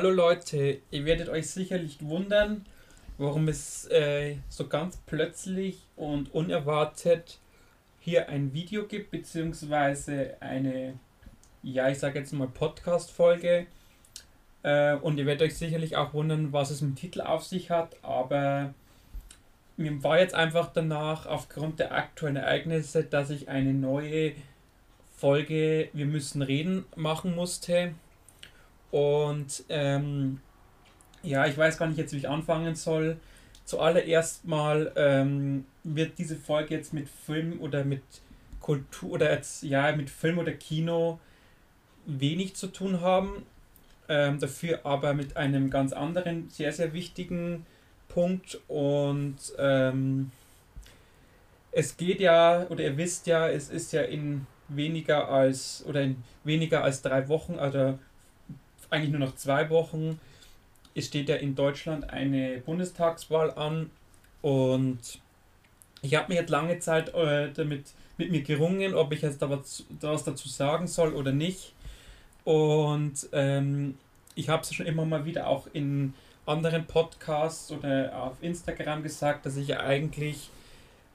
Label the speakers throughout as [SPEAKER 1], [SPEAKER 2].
[SPEAKER 1] Hallo Leute, ihr werdet euch sicherlich wundern, warum es äh, so ganz plötzlich und unerwartet hier ein Video gibt, beziehungsweise eine, ja, ich sage jetzt mal Podcast-Folge. Äh, und ihr werdet euch sicherlich auch wundern, was es mit dem Titel auf sich hat, aber mir war jetzt einfach danach, aufgrund der aktuellen Ereignisse, dass ich eine neue Folge Wir müssen reden machen musste. Und ähm, ja, ich weiß gar nicht jetzt, wie ich anfangen soll. Zuallererst mal ähm, wird diese Folge jetzt mit Film oder mit Kultur oder jetzt, ja, mit Film oder Kino wenig zu tun haben. Ähm, dafür aber mit einem ganz anderen, sehr, sehr wichtigen Punkt. Und ähm, es geht ja, oder ihr wisst ja, es ist ja in weniger als oder in weniger als drei Wochen, also eigentlich nur noch zwei Wochen. Es steht ja in Deutschland eine Bundestagswahl an und ich habe mich jetzt lange Zeit äh, damit mit mir gerungen, ob ich jetzt da was, da was dazu sagen soll oder nicht. Und ähm, ich habe es schon immer mal wieder auch in anderen Podcasts oder auf Instagram gesagt, dass ich ja eigentlich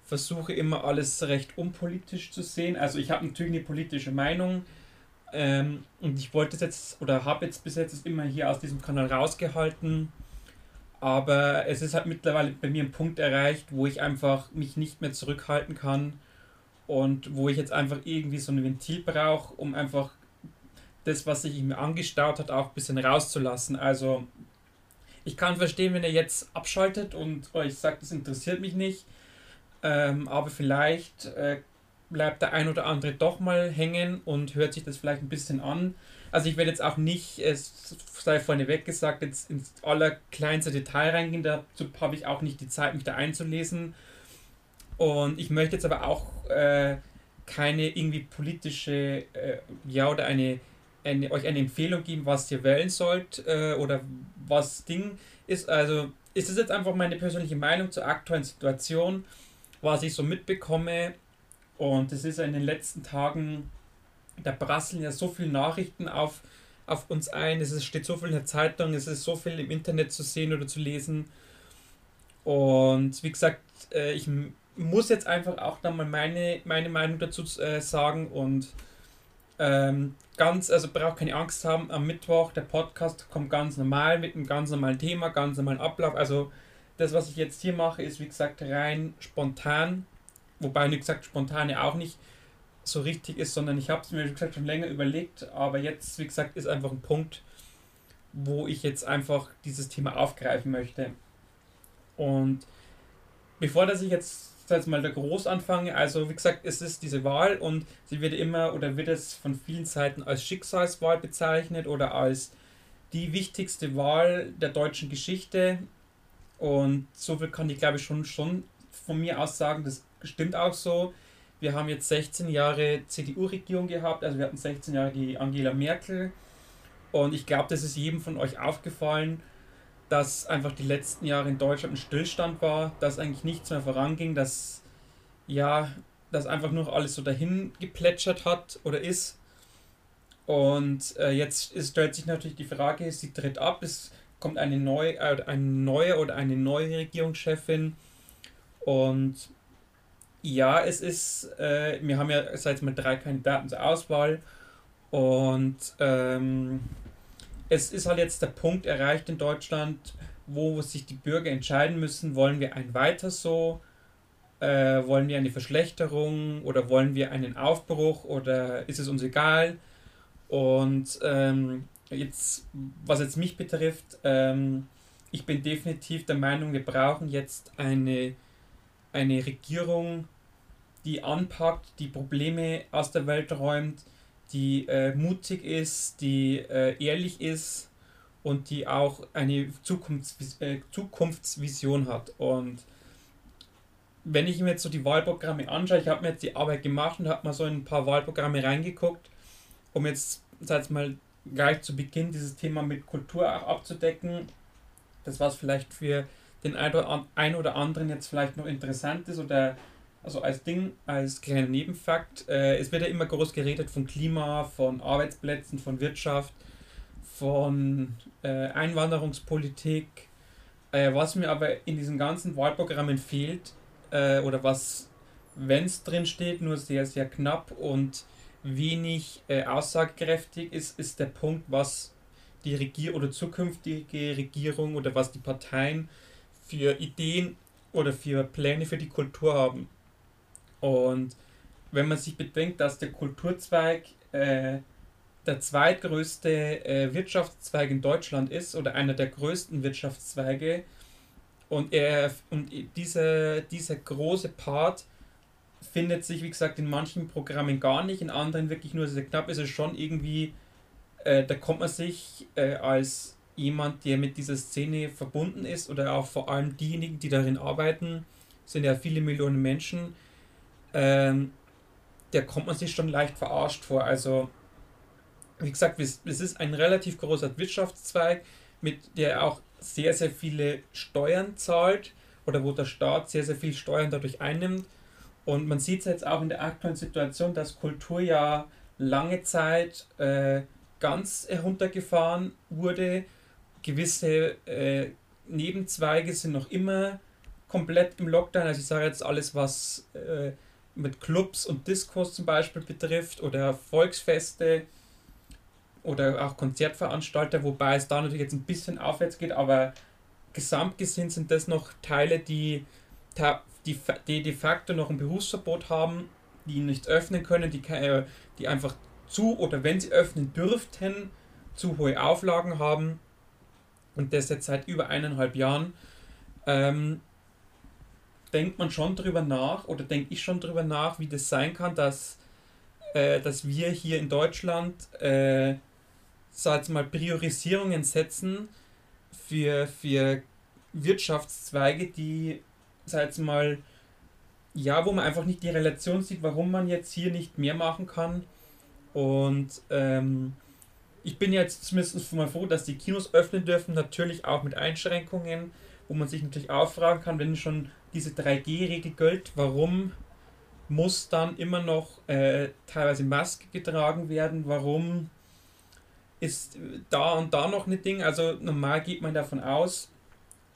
[SPEAKER 1] versuche immer alles recht unpolitisch zu sehen. Also ich habe natürlich eine politische Meinung, ähm, und ich wollte es jetzt oder habe jetzt bis jetzt immer hier aus diesem Kanal rausgehalten. Aber es ist halt mittlerweile bei mir ein Punkt erreicht, wo ich einfach mich nicht mehr zurückhalten kann und wo ich jetzt einfach irgendwie so ein Ventil brauche, um einfach das, was sich mir angestaut hat, auch ein bisschen rauszulassen. Also ich kann verstehen, wenn ihr jetzt abschaltet und euch sagt, das interessiert mich nicht. Ähm, aber vielleicht äh, bleibt der ein oder andere doch mal hängen und hört sich das vielleicht ein bisschen an. Also ich werde jetzt auch nicht, es sei vorneweg gesagt, jetzt ins allerkleinste Detail reingehen, dazu habe ich auch nicht die Zeit, mich da einzulesen. Und ich möchte jetzt aber auch äh, keine irgendwie politische, äh, ja, oder eine, eine, euch eine Empfehlung geben, was ihr wählen sollt äh, oder was Ding ist. Also ist es jetzt einfach meine persönliche Meinung zur aktuellen Situation, was ich so mitbekomme und es ist ja in den letzten Tagen, da prasseln ja so viele Nachrichten auf, auf uns ein, es steht so viel in der Zeitung, es ist so viel im Internet zu sehen oder zu lesen. Und wie gesagt, äh, ich muss jetzt einfach auch dann mal meine, meine Meinung dazu äh, sagen und ähm, ganz, also braucht keine Angst haben, am Mittwoch, der Podcast kommt ganz normal mit einem ganz normalen Thema, ganz normalen Ablauf. Also das, was ich jetzt hier mache, ist wie gesagt rein spontan Wobei, wie gesagt, spontane auch nicht so richtig ist, sondern ich habe es mir, wie gesagt, schon länger überlegt, aber jetzt, wie gesagt, ist einfach ein Punkt, wo ich jetzt einfach dieses Thema aufgreifen möchte. Und bevor dass ich jetzt, jetzt mal da groß anfange, also wie gesagt, es ist diese Wahl und sie wird immer oder wird es von vielen Seiten als Schicksalswahl bezeichnet oder als die wichtigste Wahl der deutschen Geschichte. Und so viel kann ich glaube ich schon, schon von mir aus sagen, das stimmt auch so. Wir haben jetzt 16 Jahre CDU-Regierung gehabt, also wir hatten 16 Jahre die Angela Merkel. Und ich glaube, das ist jedem von euch aufgefallen, dass einfach die letzten Jahre in Deutschland ein Stillstand war, dass eigentlich nichts mehr voranging, dass ja, dass einfach nur alles so dahin geplätschert hat oder ist. Und äh, jetzt ist, stellt sich natürlich die Frage, sie tritt ab, es kommt eine neue, äh, ein neue oder eine neue Regierungschefin und ja, es ist, äh, wir haben ja seit mal drei Kandidaten zur Auswahl und ähm, es ist halt jetzt der Punkt erreicht in Deutschland, wo sich die Bürger entscheiden müssen, wollen wir ein weiter so, äh, wollen wir eine Verschlechterung oder wollen wir einen Aufbruch oder ist es uns egal? Und ähm, jetzt, was jetzt mich betrifft, ähm, ich bin definitiv der Meinung, wir brauchen jetzt eine, eine Regierung, die anpackt, die Probleme aus der Welt räumt, die äh, mutig ist, die äh, ehrlich ist und die auch eine Zukunfts äh, Zukunftsvision hat. Und wenn ich mir jetzt so die Wahlprogramme anschaue, ich habe mir jetzt die Arbeit gemacht und habe mal so in ein paar Wahlprogramme reingeguckt, um jetzt, sag mal, gleich zu Beginn dieses Thema mit Kultur auch abzudecken. Das, was vielleicht für den ein oder anderen jetzt vielleicht noch interessant ist oder also als Ding, als kleiner Nebenfakt, äh, es wird ja immer groß geredet von Klima, von Arbeitsplätzen, von Wirtschaft, von äh, Einwanderungspolitik. Äh, was mir aber in diesen ganzen Wahlprogrammen fehlt, äh, oder was, wenn es drin steht, nur sehr, sehr knapp und wenig äh, aussagekräftig ist, ist der Punkt, was die Regier oder zukünftige Regierung oder was die Parteien für Ideen oder für Pläne für die Kultur haben. Und wenn man sich bedenkt, dass der Kulturzweig äh, der zweitgrößte äh, Wirtschaftszweig in Deutschland ist oder einer der größten Wirtschaftszweige und er und dieser, dieser große Part findet sich, wie gesagt, in manchen Programmen gar nicht, in anderen wirklich nur sehr knapp ist es schon irgendwie, äh, da kommt man sich äh, als jemand, der mit dieser Szene verbunden ist oder auch vor allem diejenigen, die darin arbeiten, sind ja viele Millionen Menschen, ähm, der kommt man sich schon leicht verarscht vor. Also, wie gesagt, es ist ein relativ großer Wirtschaftszweig, mit der auch sehr, sehr viele Steuern zahlt oder wo der Staat sehr, sehr viel Steuern dadurch einnimmt. Und man sieht es jetzt auch in der aktuellen Situation, dass Kultur ja lange Zeit äh, ganz heruntergefahren wurde. Gewisse äh, Nebenzweige sind noch immer komplett im Lockdown. Also ich sage jetzt alles, was äh, mit Clubs und Diskos zum Beispiel betrifft oder Volksfeste oder auch Konzertveranstalter, wobei es da natürlich jetzt ein bisschen aufwärts geht, aber gesamt gesehen sind das noch Teile, die, die, die de facto noch ein Berufsverbot haben, die nicht öffnen können, die, die einfach zu oder wenn sie öffnen dürften, zu hohe Auflagen haben und das jetzt seit über eineinhalb Jahren. Ähm, denkt man schon drüber nach oder denke ich schon drüber nach, wie das sein kann, dass, äh, dass wir hier in Deutschland, äh, sag mal, Priorisierungen setzen für, für Wirtschaftszweige, die, sag mal, ja, wo man einfach nicht die Relation sieht, warum man jetzt hier nicht mehr machen kann. Und ähm, ich bin jetzt zumindest mal froh, dass die Kinos öffnen dürfen, natürlich auch mit Einschränkungen, wo man sich natürlich auch fragen kann, wenn schon diese 3G-Regel gilt, warum muss dann immer noch äh, teilweise Maske getragen werden? Warum ist da und da noch ein Ding? Also normal geht man davon aus,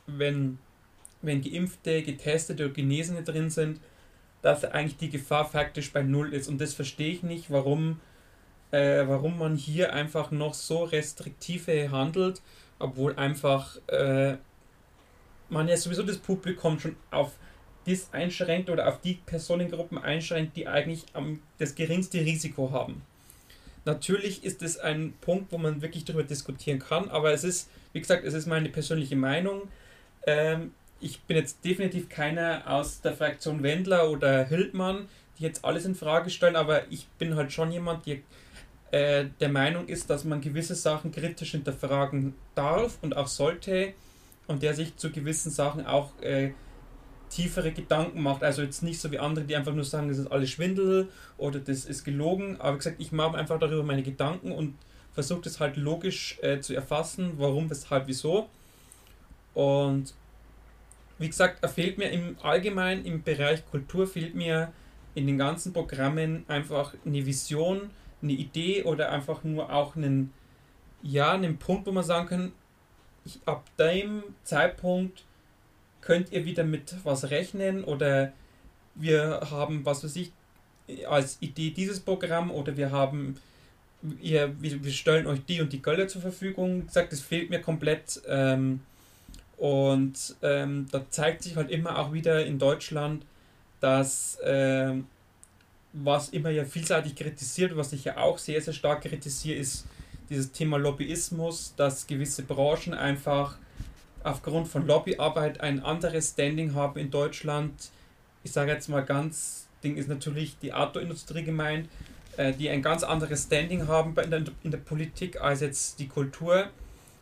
[SPEAKER 1] wenn, wenn Geimpfte, Getestete oder Genesene drin sind, dass eigentlich die Gefahr faktisch bei Null ist. Und das verstehe ich nicht, warum, äh, warum man hier einfach noch so restriktive handelt, obwohl einfach äh, man ja sowieso das Publikum schon auf das einschränkt oder auf die Personengruppen einschränkt, die eigentlich am, das geringste Risiko haben. Natürlich ist es ein Punkt, wo man wirklich darüber diskutieren kann, aber es ist, wie gesagt, es ist meine persönliche Meinung. Ähm, ich bin jetzt definitiv keiner aus der Fraktion Wendler oder Hildmann, die jetzt alles in Frage stellen, aber ich bin halt schon jemand, der äh, der Meinung ist, dass man gewisse Sachen kritisch hinterfragen darf und auch sollte und der sich zu gewissen Sachen auch äh, tiefere Gedanken macht. Also jetzt nicht so wie andere, die einfach nur sagen, das ist alles Schwindel oder das ist gelogen. Aber wie gesagt, ich mache einfach darüber meine Gedanken und versuche das halt logisch äh, zu erfassen, warum, weshalb, wieso. Und wie gesagt, er fehlt mir im Allgemeinen im Bereich Kultur, fehlt mir in den ganzen Programmen einfach eine Vision, eine Idee oder einfach nur auch einen, ja, einen Punkt, wo man sagen kann, ich, ab dem Zeitpunkt könnt ihr wieder mit was rechnen oder wir haben, was weiß ich, als Idee dieses Programm oder wir haben, ihr, wir, stellen euch die und die Gelder zur Verfügung. Wie gesagt, das fehlt mir komplett. Ähm, und ähm, da zeigt sich halt immer auch wieder in Deutschland, dass ähm, was immer ja vielseitig kritisiert, was ich ja auch sehr, sehr stark kritisiere, ist dieses Thema Lobbyismus, dass gewisse Branchen einfach aufgrund von Lobbyarbeit ein anderes Standing haben in Deutschland. Ich sage jetzt mal ganz, Ding ist natürlich die Autoindustrie gemeint, äh, die ein ganz anderes Standing haben in der, in der Politik als jetzt die Kultur,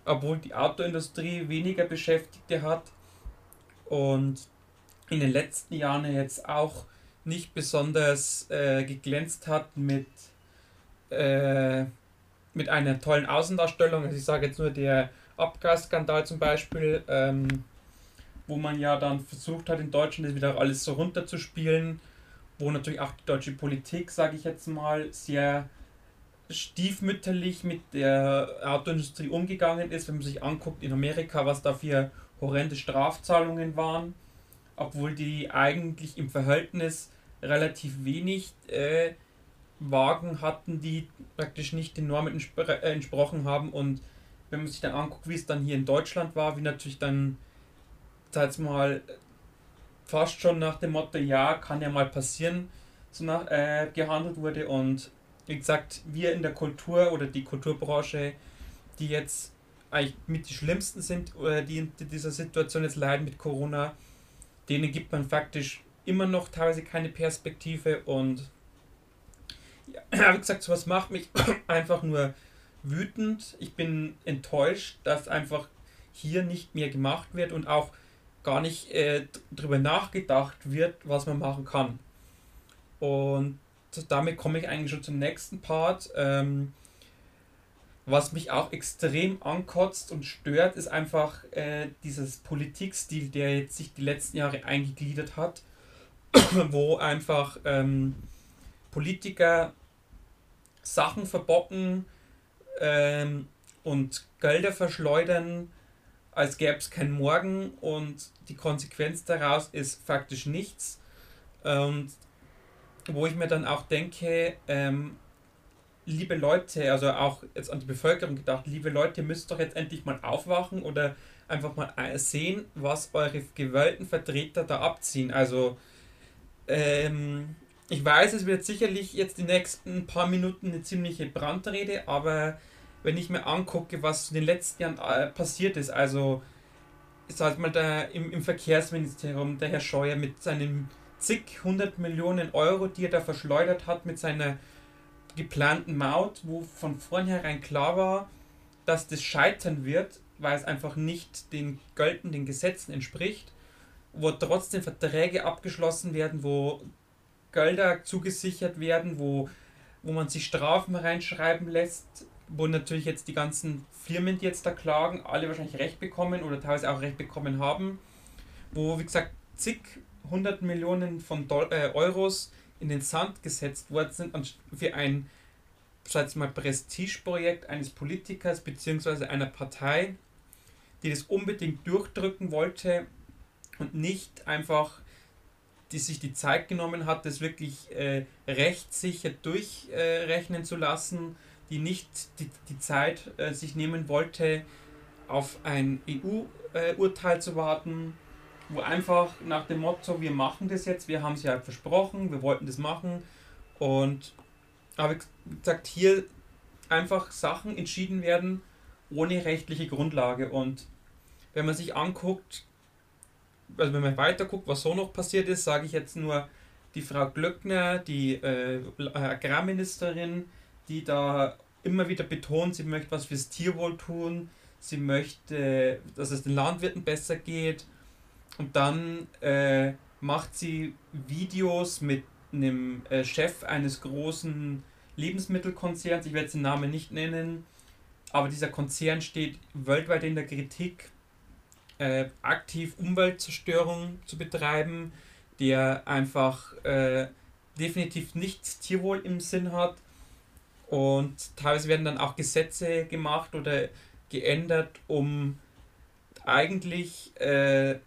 [SPEAKER 1] obwohl die Autoindustrie weniger Beschäftigte hat und in den letzten Jahren jetzt auch nicht besonders äh, geglänzt hat mit äh, mit einer tollen Außendarstellung. Also ich sage jetzt nur der Abgasskandal zum Beispiel, ähm, wo man ja dann versucht hat, in Deutschland das wieder alles so runterzuspielen, wo natürlich auch die deutsche Politik, sage ich jetzt mal, sehr stiefmütterlich mit der Autoindustrie umgegangen ist, wenn man sich anguckt in Amerika, was da für horrende Strafzahlungen waren, obwohl die eigentlich im Verhältnis relativ wenig äh, Wagen hatten, die praktisch nicht den Normen entspr äh, entsprochen haben. Und wenn man sich dann anguckt, wie es dann hier in Deutschland war, wie natürlich dann, sag mal, fast schon nach dem Motto, ja, kann ja mal passieren, so nach, äh, gehandelt wurde. Und wie gesagt, wir in der Kultur oder die Kulturbranche, die jetzt eigentlich mit die schlimmsten sind, oder die in dieser Situation jetzt leiden mit Corona, denen gibt man faktisch immer noch teilweise keine Perspektive und ja, wie gesagt, sowas macht mich einfach nur wütend. Ich bin enttäuscht, dass einfach hier nicht mehr gemacht wird und auch gar nicht äh, darüber nachgedacht wird, was man machen kann. Und damit komme ich eigentlich schon zum nächsten Part. Ähm, was mich auch extrem ankotzt und stört, ist einfach äh, dieses Politikstil, der jetzt sich die letzten Jahre eingegliedert hat, wo einfach ähm, Politiker Sachen verbocken ähm, und Gelder verschleudern, als gäbe es keinen Morgen und die Konsequenz daraus ist faktisch nichts. Und wo ich mir dann auch denke, ähm, liebe Leute, also auch jetzt an die Bevölkerung gedacht, liebe Leute, ihr müsst doch jetzt endlich mal aufwachen oder einfach mal sehen, was eure gewählten Vertreter da abziehen. Also, ähm, ich weiß, es wird sicherlich jetzt die nächsten paar Minuten eine ziemliche Brandrede, aber wenn ich mir angucke, was in den letzten Jahren äh, passiert ist, also sag mal da im, im Verkehrsministerium, der Herr Scheuer mit seinen zig hundert Millionen Euro, die er da verschleudert hat mit seiner geplanten Maut, wo von vornherein klar war, dass das scheitern wird, weil es einfach nicht den geltenden Gesetzen entspricht, wo trotzdem Verträge abgeschlossen werden, wo Gelder zugesichert werden, wo, wo man sich Strafen reinschreiben lässt, wo natürlich jetzt die ganzen Firmen, die jetzt da klagen, alle wahrscheinlich Recht bekommen oder teilweise auch Recht bekommen haben, wo, wie gesagt, zig hundert Millionen von Doll äh, Euros in den Sand gesetzt worden sind für ein sag mal, Prestigeprojekt eines Politikers bzw. einer Partei, die das unbedingt durchdrücken wollte und nicht einfach die sich die Zeit genommen hat, das wirklich äh, rechtssicher durchrechnen äh, zu lassen, die nicht die, die Zeit äh, sich nehmen wollte, auf ein EU-Urteil zu warten, wo einfach nach dem Motto, wir machen das jetzt, wir haben es ja versprochen, wir wollten das machen und wie gesagt, hier einfach Sachen entschieden werden ohne rechtliche Grundlage. Und wenn man sich anguckt, also wenn man weiter guckt, was so noch passiert ist, sage ich jetzt nur die Frau Glöckner, die äh, Agrarministerin, die da immer wieder betont, sie möchte was fürs Tierwohl tun, sie möchte, dass es den Landwirten besser geht. Und dann äh, macht sie Videos mit einem äh, Chef eines großen Lebensmittelkonzerns, ich werde den Namen nicht nennen, aber dieser Konzern steht weltweit in der Kritik, äh, aktiv Umweltzerstörung zu betreiben, der einfach äh, definitiv nicht Tierwohl im Sinn hat. Und teilweise werden dann auch Gesetze gemacht oder geändert, um eigentlich äh,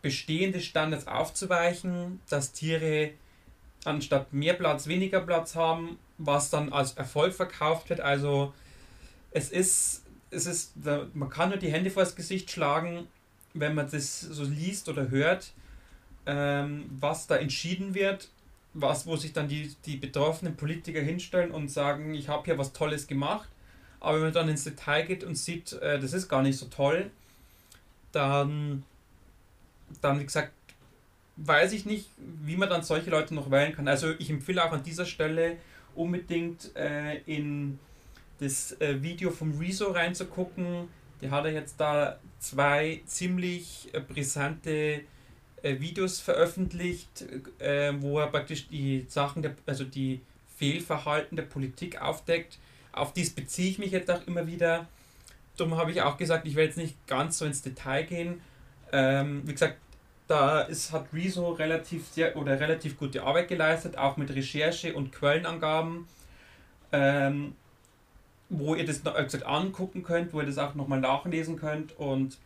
[SPEAKER 1] bestehende Standards aufzuweichen, dass Tiere anstatt mehr Platz weniger Platz haben, was dann als Erfolg verkauft wird. Also es ist, es ist, man kann nur die Hände vor das Gesicht schlagen, wenn man das so liest oder hört, ähm, was da entschieden wird, was, wo sich dann die, die betroffenen Politiker hinstellen und sagen, ich habe hier was Tolles gemacht. Aber wenn man dann ins Detail geht und sieht, äh, das ist gar nicht so toll, dann dann, wie gesagt, weiß ich nicht, wie man dann solche Leute noch wählen kann. Also ich empfehle auch an dieser Stelle unbedingt äh, in das äh, Video vom Rezo reinzugucken. Der hat er jetzt da zwei ziemlich äh, brisante äh, Videos veröffentlicht, äh, wo er praktisch die Sachen, der, also die Fehlverhalten der Politik aufdeckt. Auf dies beziehe ich mich jetzt auch immer wieder. Darum habe ich auch gesagt, ich werde jetzt nicht ganz so ins Detail gehen, ähm, wie gesagt, da ist, hat Rezo relativ sehr oder relativ gute Arbeit geleistet, auch mit Recherche und Quellenangaben. ähm, wo ihr das gesagt, angucken könnt, wo ihr das auch nochmal nachlesen könnt. Und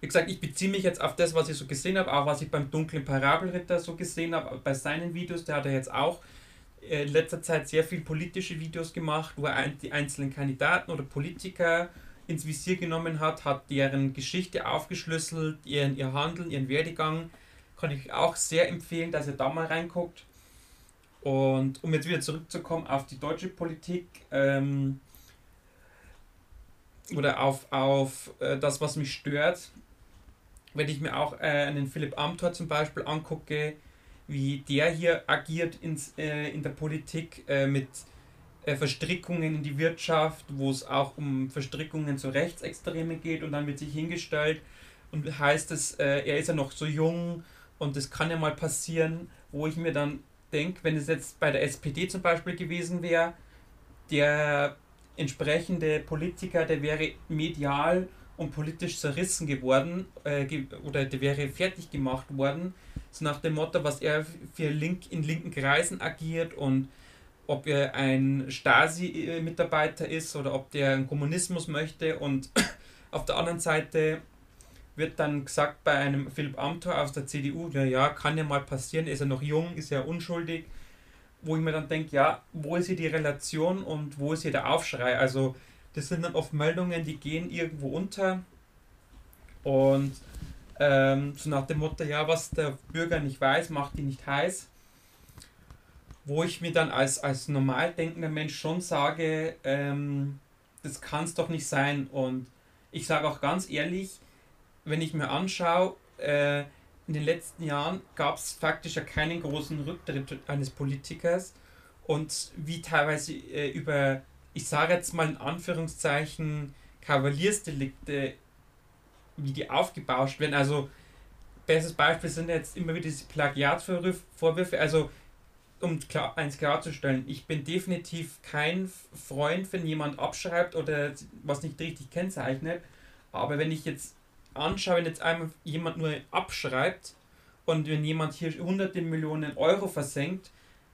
[SPEAKER 1] wie gesagt, ich beziehe mich jetzt auf das, was ich so gesehen habe, auch was ich beim dunklen Parabelritter so gesehen habe, bei seinen Videos. Der hat ja jetzt auch in letzter Zeit sehr viel politische Videos gemacht, wo er die einzelnen Kandidaten oder Politiker ins Visier genommen hat, hat deren Geschichte aufgeschlüsselt, ihren, ihr Handeln, ihren Werdegang. Kann ich auch sehr empfehlen, dass ihr da mal reinguckt. Und um jetzt wieder zurückzukommen auf die deutsche Politik ähm, oder auf, auf äh, das, was mich stört, wenn ich mir auch äh, einen Philipp Amthor zum Beispiel angucke, wie der hier agiert ins, äh, in der Politik äh, mit äh, Verstrickungen in die Wirtschaft, wo es auch um Verstrickungen zu Rechtsextreme geht und dann wird sich hingestellt und heißt es, äh, er ist ja noch so jung und das kann ja mal passieren, wo ich mir dann denke, wenn es jetzt bei der SPD zum Beispiel gewesen wäre, der entsprechende Politiker, der wäre medial und politisch zerrissen geworden äh, oder der wäre fertig gemacht worden, so nach dem Motto, was er für link in linken Kreisen agiert und ob er ein Stasi-Mitarbeiter ist oder ob der einen Kommunismus möchte und auf der anderen Seite wird dann gesagt bei einem Philipp Amthor aus der CDU, ja, ja, kann ja mal passieren, ist er noch jung, ist ja unschuldig, wo ich mir dann denke, ja, wo ist hier die Relation und wo ist hier der Aufschrei? Also, das sind dann oft Meldungen, die gehen irgendwo unter und ähm, so nach dem Motto, ja, was der Bürger nicht weiß, macht ihn nicht heiß. Wo ich mir dann als, als normal denkender Mensch schon sage, ähm, das kann es doch nicht sein. Und ich sage auch ganz ehrlich, wenn ich mir anschaue, äh, in den letzten Jahren gab es faktisch ja keinen großen Rücktritt eines Politikers und wie teilweise äh, über, ich sage jetzt mal in Anführungszeichen, Kavaliersdelikte, wie die aufgebauscht werden. Also, bestes Beispiel sind jetzt immer wieder diese Plagiatvorwürfe. Also, um klar, eins klarzustellen, ich bin definitiv kein Freund, wenn jemand abschreibt oder was nicht richtig kennzeichnet. Aber wenn ich jetzt anschaue, wenn jetzt einmal jemand nur abschreibt und wenn jemand hier hunderte Millionen Euro versenkt,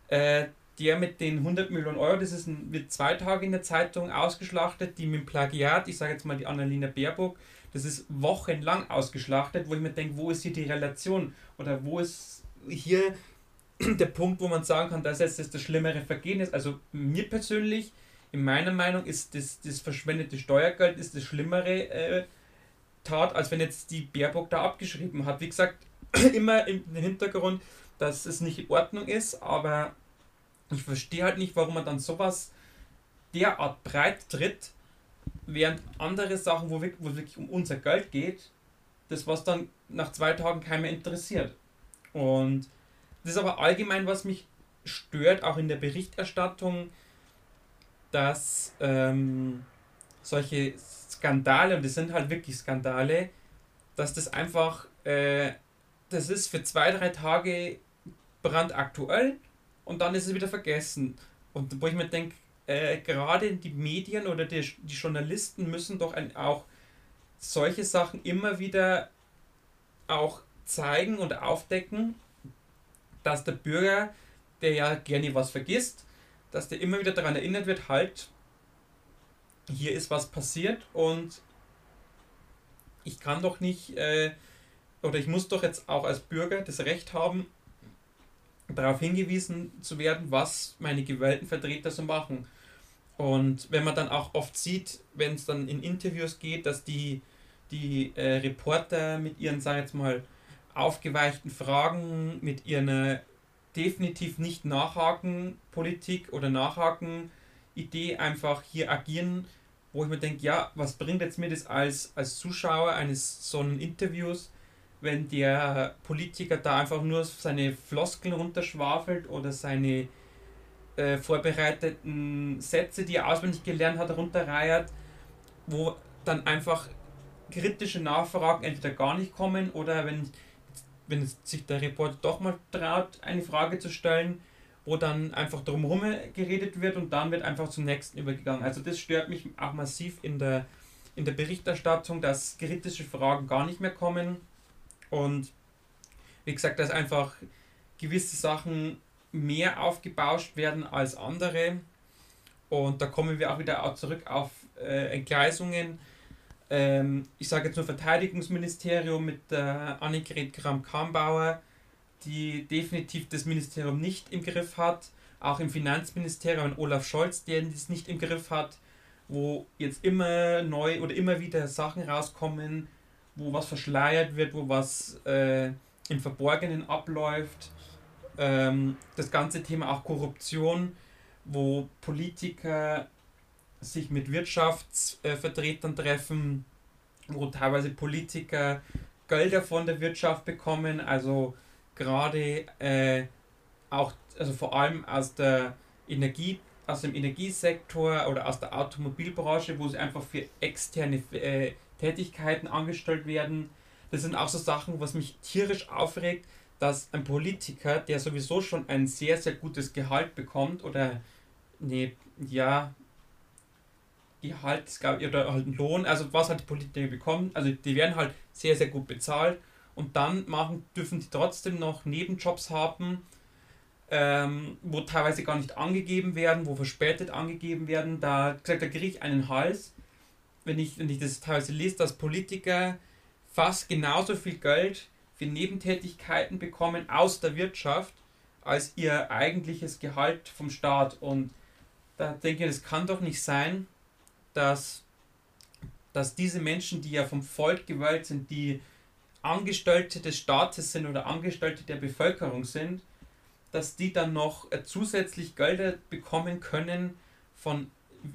[SPEAKER 1] äh, der mit den 100 Millionen Euro, das ist ein, wird zwei Tage in der Zeitung ausgeschlachtet, die mit dem Plagiat, ich sage jetzt mal die Annalena Baerbock, das ist wochenlang ausgeschlachtet, wo ich mir denke, wo ist hier die Relation oder wo ist hier der Punkt, wo man sagen kann, dass jetzt das, das schlimmere Vergehen ist. Also mir persönlich, in meiner Meinung, ist das, das verschwendete Steuergeld ist das schlimmere äh, Tat, als wenn jetzt die Baerbock da abgeschrieben hat. Wie gesagt, immer im Hintergrund, dass es nicht in Ordnung ist, aber ich verstehe halt nicht, warum man dann sowas derart breit tritt, während andere Sachen, wo, es wirklich um unser Geld geht, das was dann nach zwei Tagen keiner mehr interessiert. Und das ist aber allgemein, was mich stört, auch in der Berichterstattung, dass ähm, solche Skandale, und das sind halt wirklich Skandale, dass das einfach, äh, das ist für zwei, drei Tage brandaktuell und dann ist es wieder vergessen. Und wo ich mir denke, äh, gerade die Medien oder die, die Journalisten müssen doch ein, auch solche Sachen immer wieder auch zeigen und aufdecken, dass der Bürger, der ja gerne was vergisst, dass der immer wieder daran erinnert wird, halt, hier ist was passiert und ich kann doch nicht, äh, oder ich muss doch jetzt auch als Bürger das Recht haben, darauf hingewiesen zu werden, was meine gewählten Vertreter so machen. Und wenn man dann auch oft sieht, wenn es dann in Interviews geht, dass die, die äh, Reporter mit ihren, sag jetzt mal, aufgeweichten Fragen, mit ihren äh, definitiv nicht nachhaken Politik oder nachhaken Idee einfach hier agieren, wo ich mir denke, ja, was bringt jetzt mir das als, als Zuschauer eines so einen Interviews, wenn der Politiker da einfach nur seine Floskeln runterschwafelt oder seine äh, vorbereiteten Sätze, die er auswendig gelernt hat, runterreiert, wo dann einfach kritische Nachfragen entweder gar nicht kommen oder wenn, wenn sich der Reporter doch mal traut, eine Frage zu stellen, wo dann einfach drumherum geredet wird und dann wird einfach zum nächsten übergegangen. Also das stört mich auch massiv in der, in der Berichterstattung, dass kritische Fragen gar nicht mehr kommen und wie gesagt, dass einfach gewisse Sachen mehr aufgebauscht werden als andere. Und da kommen wir auch wieder zurück auf äh, Entgleisungen. Ähm, ich sage jetzt nur Verteidigungsministerium mit der Annegret Kramp-Karrenbauer, die definitiv das Ministerium nicht im Griff hat. Auch im Finanzministerium Olaf Scholz, der das nicht im Griff hat, wo jetzt immer neu oder immer wieder Sachen rauskommen, wo was verschleiert wird, wo was äh, im Verborgenen abläuft. Ähm, das ganze Thema auch Korruption, wo Politiker sich mit Wirtschaftsvertretern treffen, wo teilweise Politiker Gelder von der Wirtschaft bekommen, also gerade äh, auch, also vor allem aus der Energie, aus dem Energiesektor oder aus der Automobilbranche, wo sie einfach für externe äh, Tätigkeiten angestellt werden. Das sind auch so Sachen, was mich tierisch aufregt, dass ein Politiker, der sowieso schon ein sehr, sehr gutes Gehalt bekommt oder nee, ja, Gehalt, oder halt einen Lohn, also was halt die Politiker bekommen, also die werden halt sehr, sehr gut bezahlt und dann machen, dürfen die trotzdem noch Nebenjobs haben, ähm, wo teilweise gar nicht angegeben werden, wo verspätet angegeben werden. Da, gesagt, da kriege ich einen Hals, wenn ich, wenn ich das teilweise lese, dass Politiker fast genauso viel Geld für Nebentätigkeiten bekommen aus der Wirtschaft als ihr eigentliches Gehalt vom Staat. Und da denke ich, das kann doch nicht sein, dass, dass diese Menschen, die ja vom Volk gewählt sind, die Angestellte des Staates sind oder Angestellte der Bevölkerung sind, dass die dann noch äh, zusätzlich Gelder bekommen können von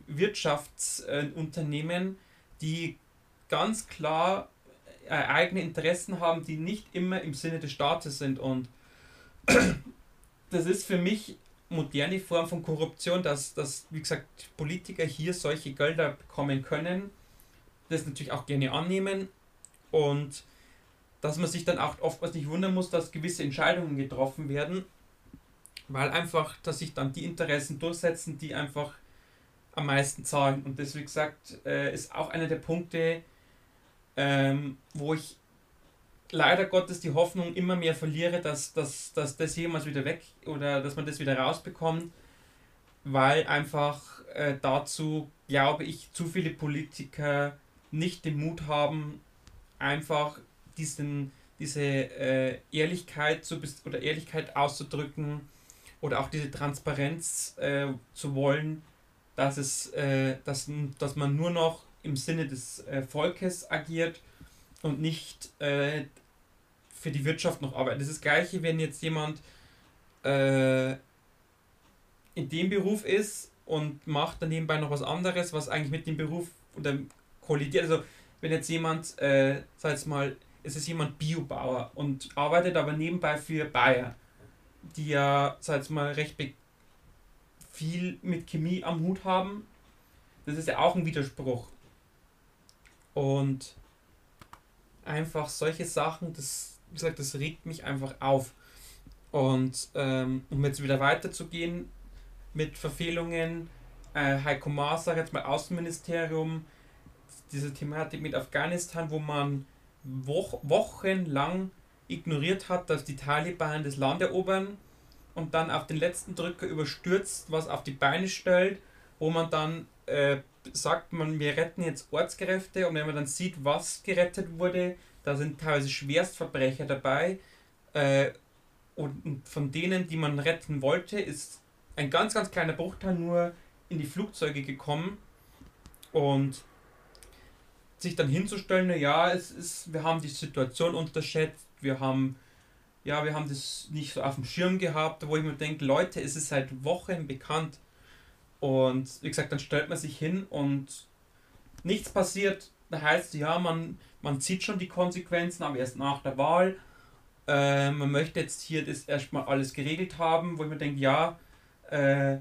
[SPEAKER 1] Wirtschaftsunternehmen, die ganz klar äh, eigene Interessen haben, die nicht immer im Sinne des Staates sind. Und das ist für mich moderne Form von Korruption, dass, dass, wie gesagt, Politiker hier solche Gelder bekommen können, das natürlich auch gerne annehmen und dass man sich dann auch oftmals nicht wundern muss, dass gewisse Entscheidungen getroffen werden, weil einfach, dass sich dann die Interessen durchsetzen, die einfach am meisten zahlen. Und das, wie gesagt, äh, ist auch einer der Punkte, ähm, wo ich leider Gottes die Hoffnung immer mehr verliere, dass, dass, dass das jemals wieder weg oder dass man das wieder rausbekommt, weil einfach äh, dazu, glaube ich, zu viele Politiker nicht den Mut haben, einfach diesen, diese äh, Ehrlichkeit zu oder Ehrlichkeit auszudrücken oder auch diese Transparenz äh, zu wollen, dass es, äh, dass, dass man nur noch im Sinne des äh, Volkes agiert und nicht äh, für die Wirtschaft noch arbeitet. Das ist das gleiche, wenn jetzt jemand äh, in dem Beruf ist und macht dann nebenbei noch was anderes, was eigentlich mit dem Beruf oder kollidiert. Also wenn jetzt jemand, äh, sag jetzt mal, es ist jemand Biobauer und arbeitet aber nebenbei für Bayer, die ja, sag jetzt mal, recht viel mit Chemie am Hut haben. Das ist ja auch ein Widerspruch. Und einfach solche Sachen, das, wie gesagt, das regt mich einfach auf. Und ähm, um jetzt wieder weiterzugehen mit Verfehlungen, äh, Heiko Maas, sag jetzt mal Außenministerium, diese Thematik mit Afghanistan, wo man wo wochenlang ignoriert hat, dass die Taliban das Land erobern und dann auf den letzten Drücker überstürzt, was auf die Beine stellt, wo man dann äh, sagt, man, wir retten jetzt Ortskräfte und wenn man dann sieht, was gerettet wurde, da sind teilweise Schwerstverbrecher dabei äh, und von denen, die man retten wollte, ist ein ganz, ganz kleiner Bruchteil nur in die Flugzeuge gekommen und sich dann hinzustellen, ja, es ist, wir haben die Situation unterschätzt, wir haben, ja, wir haben das nicht so auf dem Schirm gehabt, wo ich mir denke, Leute, es ist seit Wochen bekannt. Und wie gesagt, dann stellt man sich hin und nichts passiert. Da heißt ja, man, man zieht schon die Konsequenzen, aber erst nach der Wahl. Äh, man möchte jetzt hier das erstmal alles geregelt haben, wo ich mir denke, ja, äh,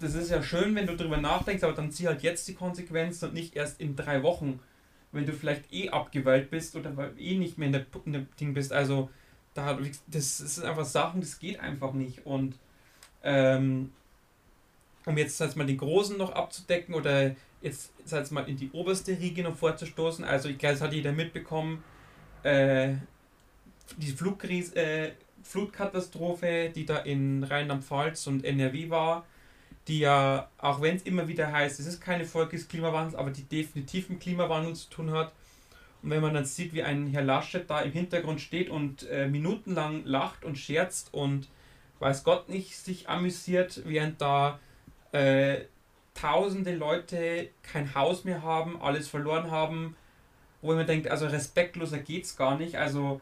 [SPEAKER 1] das ist ja schön, wenn du darüber nachdenkst, aber dann zieh halt jetzt die Konsequenzen und nicht erst in drei Wochen, wenn du vielleicht eh abgewählt bist oder eh nicht mehr in der, in der Ding bist. Also, da, das, sind einfach Sachen, das geht einfach nicht. Und ähm, um jetzt sag mal den Großen noch abzudecken oder jetzt sag mal in die oberste Riege noch vorzustoßen, also ich glaube, das hat jeder mitbekommen, äh, die Flugkrise, äh, Flutkatastrophe, die da in Rheinland-Pfalz und NRW war, die ja, auch wenn es immer wieder heißt, es ist keine Folge des Klimawandels, aber die definitiv mit Klimawandel zu tun hat. Und wenn man dann sieht, wie ein Herr Laschet da im Hintergrund steht und äh, minutenlang lacht und scherzt und weiß Gott nicht sich amüsiert, während da äh, tausende Leute kein Haus mehr haben, alles verloren haben, wo man denkt, also respektloser geht's gar nicht. Also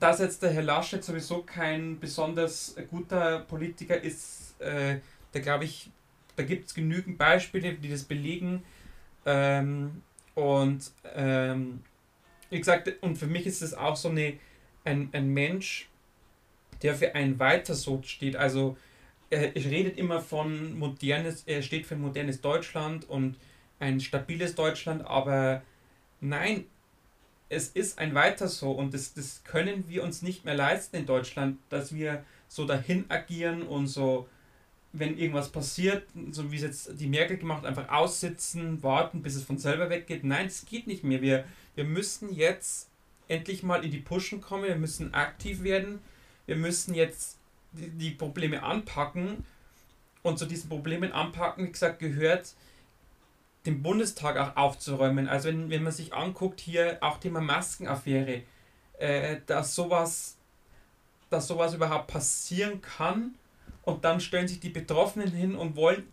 [SPEAKER 1] dass jetzt der Herr Laschet sowieso kein besonders guter Politiker ist, äh, da glaube ich, da gibt es genügend Beispiele, die das belegen. Ähm, und ähm, wie gesagt, und für mich ist es auch so eine, ein, ein Mensch, der für ein weiter so steht. Also er, redet immer von modernes, er steht für ein modernes Deutschland und ein stabiles Deutschland, aber nein, es ist ein weiter so und das, das können wir uns nicht mehr leisten in Deutschland, dass wir so dahin agieren und so, wenn irgendwas passiert, so wie es jetzt die Merkel gemacht, einfach aussitzen, warten, bis es von selber weggeht. Nein, das geht nicht mehr. Wir, wir müssen jetzt endlich mal in die Pushen kommen, wir müssen aktiv werden, wir müssen jetzt die, die Probleme anpacken und zu diesen Problemen anpacken, wie gesagt, gehört den Bundestag auch aufzuräumen. Also wenn, wenn man sich anguckt, hier auch Thema Maskenaffäre, äh, dass sowas, dass sowas überhaupt passieren kann und dann stellen sich die Betroffenen hin und wollen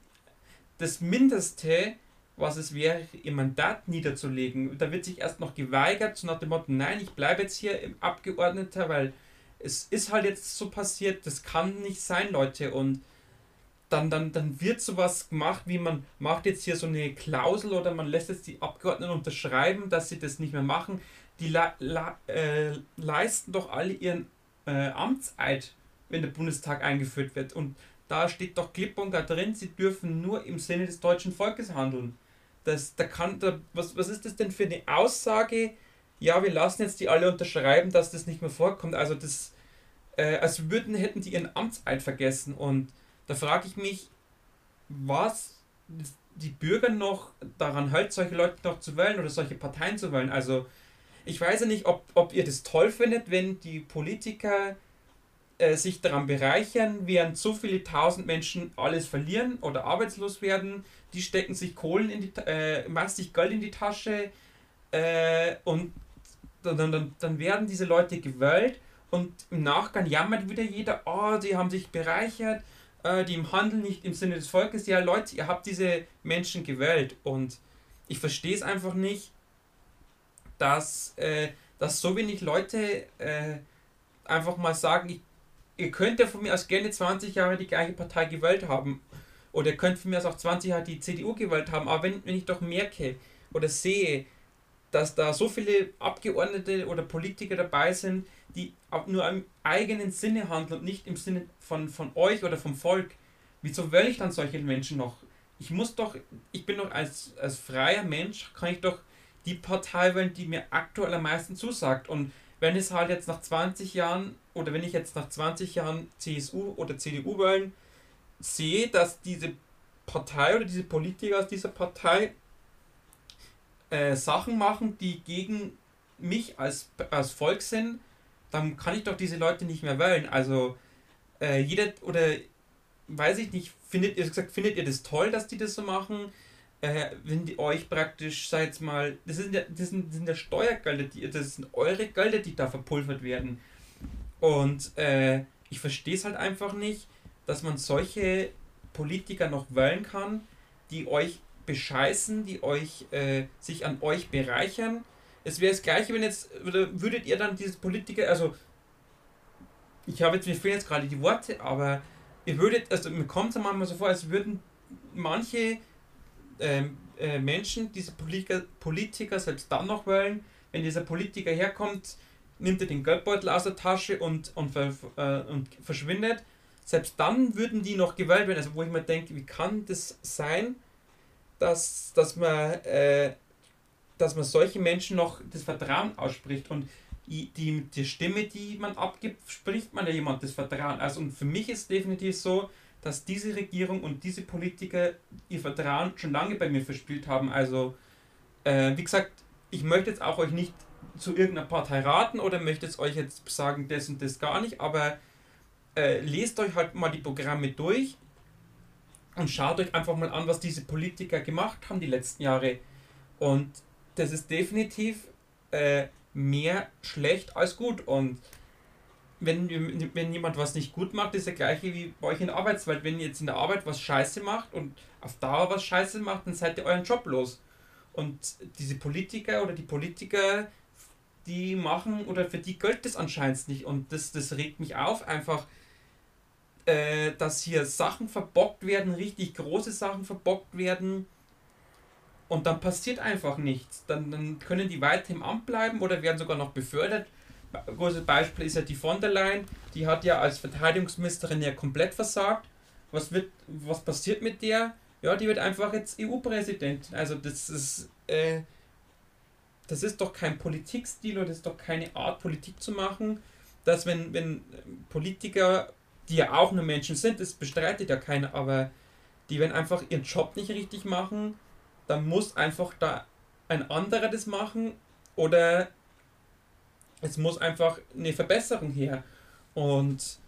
[SPEAKER 1] das Mindeste, was es wäre, ihr Mandat niederzulegen. Da wird sich erst noch geweigert, so nach dem Motto, nein, ich bleibe jetzt hier im Abgeordneter, weil es ist halt jetzt so passiert, das kann nicht sein, Leute. Und dann, dann, dann wird sowas gemacht, wie man macht jetzt hier so eine Klausel oder man lässt jetzt die Abgeordneten unterschreiben, dass sie das nicht mehr machen. Die la, la, äh, leisten doch alle ihren äh, Amtseid, wenn der Bundestag eingeführt wird. Und da steht doch klipp und klar drin, sie dürfen nur im Sinne des deutschen Volkes handeln. Das, da kann, da, was, was ist das denn für eine Aussage? Ja, wir lassen jetzt die alle unterschreiben, dass das nicht mehr vorkommt. Also das, äh, als würden, hätten die ihren Amtseid vergessen und da frage ich mich, was die Bürger noch daran hält, solche Leute noch zu wählen oder solche Parteien zu wählen. Also ich weiß ja nicht, ob, ob ihr das toll findet, wenn die Politiker äh, sich daran bereichern, während so viele tausend Menschen alles verlieren oder arbeitslos werden. Die stecken sich Kohlen in die äh, massig Geld in die Tasche äh, und dann, dann, dann werden diese Leute gewählt und im Nachgang jammert wieder jeder, oh, die haben sich bereichert die im Handel nicht im Sinne des Volkes. Ja, Leute, ihr habt diese Menschen gewählt und ich verstehe es einfach nicht, dass, äh, dass so wenig Leute äh, einfach mal sagen, ich, ihr könnt ja von mir aus gerne 20 Jahre die gleiche Partei gewählt haben oder ihr könnt von mir aus auch 20 Jahre die CDU gewählt haben, aber wenn, wenn ich doch merke oder sehe, dass da so viele Abgeordnete oder Politiker dabei sind, die nur im eigenen Sinne handeln und nicht im Sinne von, von euch oder vom Volk. Wieso will ich dann solche Menschen noch? Ich muss doch, ich bin doch als, als freier Mensch, kann ich doch die Partei wählen, die mir aktuell am meisten zusagt. Und wenn es halt jetzt nach 20 Jahren oder wenn ich jetzt nach 20 Jahren CSU oder CDU wählen sehe, dass diese Partei oder diese Politiker aus dieser Partei äh, Sachen machen, die gegen mich als, als Volk sind, dann kann ich doch diese Leute nicht mehr wählen. Also äh, jeder oder weiß ich nicht, findet ihr gesagt, findet ihr das toll, dass die das so machen? Äh, wenn die euch praktisch, seid mal, das sind ja, das sind, das sind ja Steuergelder, die, das sind eure Gelder, die da verpulvert werden. Und äh, ich verstehe es halt einfach nicht, dass man solche Politiker noch wählen kann, die euch bescheißen, die euch äh, sich an euch bereichern. Es wäre das gleiche, wenn jetzt, würdet ihr dann diese Politiker, also ich habe jetzt, mir fehlen jetzt gerade die Worte, aber ihr würdet, also mir kommt es manchmal so vor, als würden manche ähm, äh, Menschen diese Politiker, Politiker selbst dann noch wollen, wenn dieser Politiker herkommt, nimmt er den Geldbeutel aus der Tasche und, und, ver, äh, und verschwindet. Selbst dann würden die noch gewählt werden. Also wo ich mir denke, wie kann das sein, dass, dass, man, äh, dass man solche Menschen noch das Vertrauen ausspricht. Und die, die, die Stimme, die man abgibt, spricht man ja jemand das Vertrauen. Also und für mich ist definitiv so, dass diese Regierung und diese Politiker ihr Vertrauen schon lange bei mir verspielt haben. Also, äh, wie gesagt, ich möchte jetzt auch euch nicht zu irgendeiner Partei raten oder möchte jetzt euch jetzt sagen, das und das gar nicht, aber äh, lest euch halt mal die Programme durch Und schaut euch einfach mal an, was diese Politiker gemacht haben die letzten Jahre. Und das ist definitiv äh, mehr schlecht als gut. Und wenn, wenn jemand was nicht gut macht, ist das gleiche wie bei euch in der Arbeitswelt. Wenn ihr jetzt in der Arbeit was scheiße macht und auf Dauer was scheiße macht, dann seid ihr euren Job los. Und diese Politiker oder die Politiker, die machen oder für die gilt das anscheinend nicht. Und das, das regt mich auf, einfach, äh, dass hier Sachen verbockt werden, richtig große Sachen verbockt werden. Und dann passiert einfach nichts. Dann, dann können die weiter im Amt bleiben oder werden sogar noch befördert. Ein großes Beispiel ist ja die von der Leyen. Die hat ja als Verteidigungsministerin ja komplett versagt. Was, wird, was passiert mit der? Ja, die wird einfach jetzt EU-Präsident. Also das ist, äh, das ist doch kein Politikstil oder das ist doch keine Art, Politik zu machen, dass wenn, wenn Politiker, die ja auch nur Menschen sind, das bestreitet ja keiner, aber die, wenn einfach ihren Job nicht richtig machen, dann muss einfach da ein anderer das machen oder es muss einfach eine Verbesserung her. Und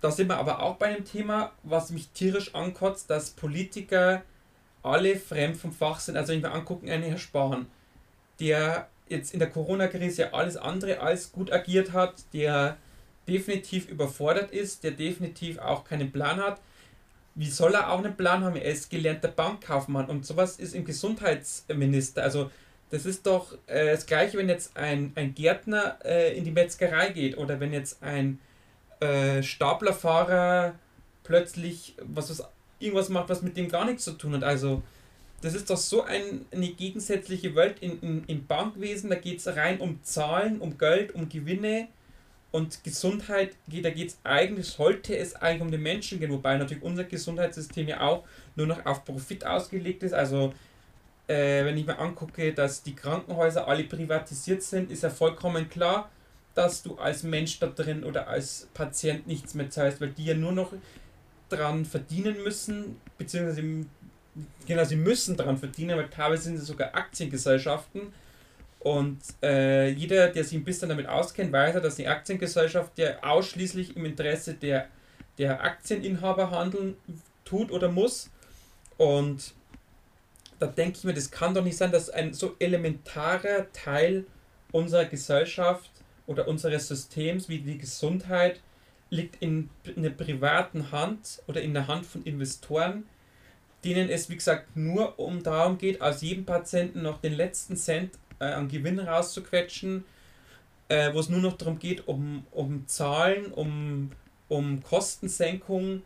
[SPEAKER 1] da sind wir aber auch bei einem Thema, was mich tierisch ankotzt, dass Politiker alle fremd vom Fach sind. Also wenn wir angucken, einen Herr Spahn, der jetzt in der Corona-Krise alles andere als gut agiert hat, der definitiv überfordert ist, der definitiv auch keinen Plan hat. Wie soll er auch einen Plan haben? Er ist gelernter Bankkaufmann und sowas ist im Gesundheitsminister. Also das ist doch äh, das gleiche, wenn jetzt ein, ein Gärtner äh, in die Metzgerei geht oder wenn jetzt ein äh, Staplerfahrer plötzlich was, was irgendwas macht, was mit dem gar nichts zu tun hat. Also das ist doch so ein, eine gegensätzliche Welt in, in, im Bankwesen. Da geht es rein um Zahlen, um Geld, um Gewinne und Gesundheit da geht es eigentlich, sollte es eigentlich um den Menschen gehen, wobei natürlich unser Gesundheitssystem ja auch nur noch auf Profit ausgelegt ist. Also äh, wenn ich mir angucke, dass die Krankenhäuser alle privatisiert sind, ist ja vollkommen klar, dass du als Mensch da drin oder als Patient nichts mehr zahlst, weil die ja nur noch dran verdienen müssen, beziehungsweise genau, sie müssen dran verdienen, weil teilweise sind es sogar Aktiengesellschaften. Und äh, jeder, der sich ein bisschen damit auskennt, weiß ja, dass die Aktiengesellschaft ja ausschließlich im Interesse der, der Aktieninhaber handeln tut oder muss. Und da denke ich mir, das kann doch nicht sein, dass ein so elementarer Teil unserer Gesellschaft oder unseres Systems wie die Gesundheit liegt in, in der privaten Hand oder in der Hand von Investoren, denen es wie gesagt nur um darum geht, aus jedem Patienten noch den letzten Cent äh, an Gewinn rauszuquetschen, äh, wo es nur noch darum geht, um, um Zahlen, um, um Kostensenkung.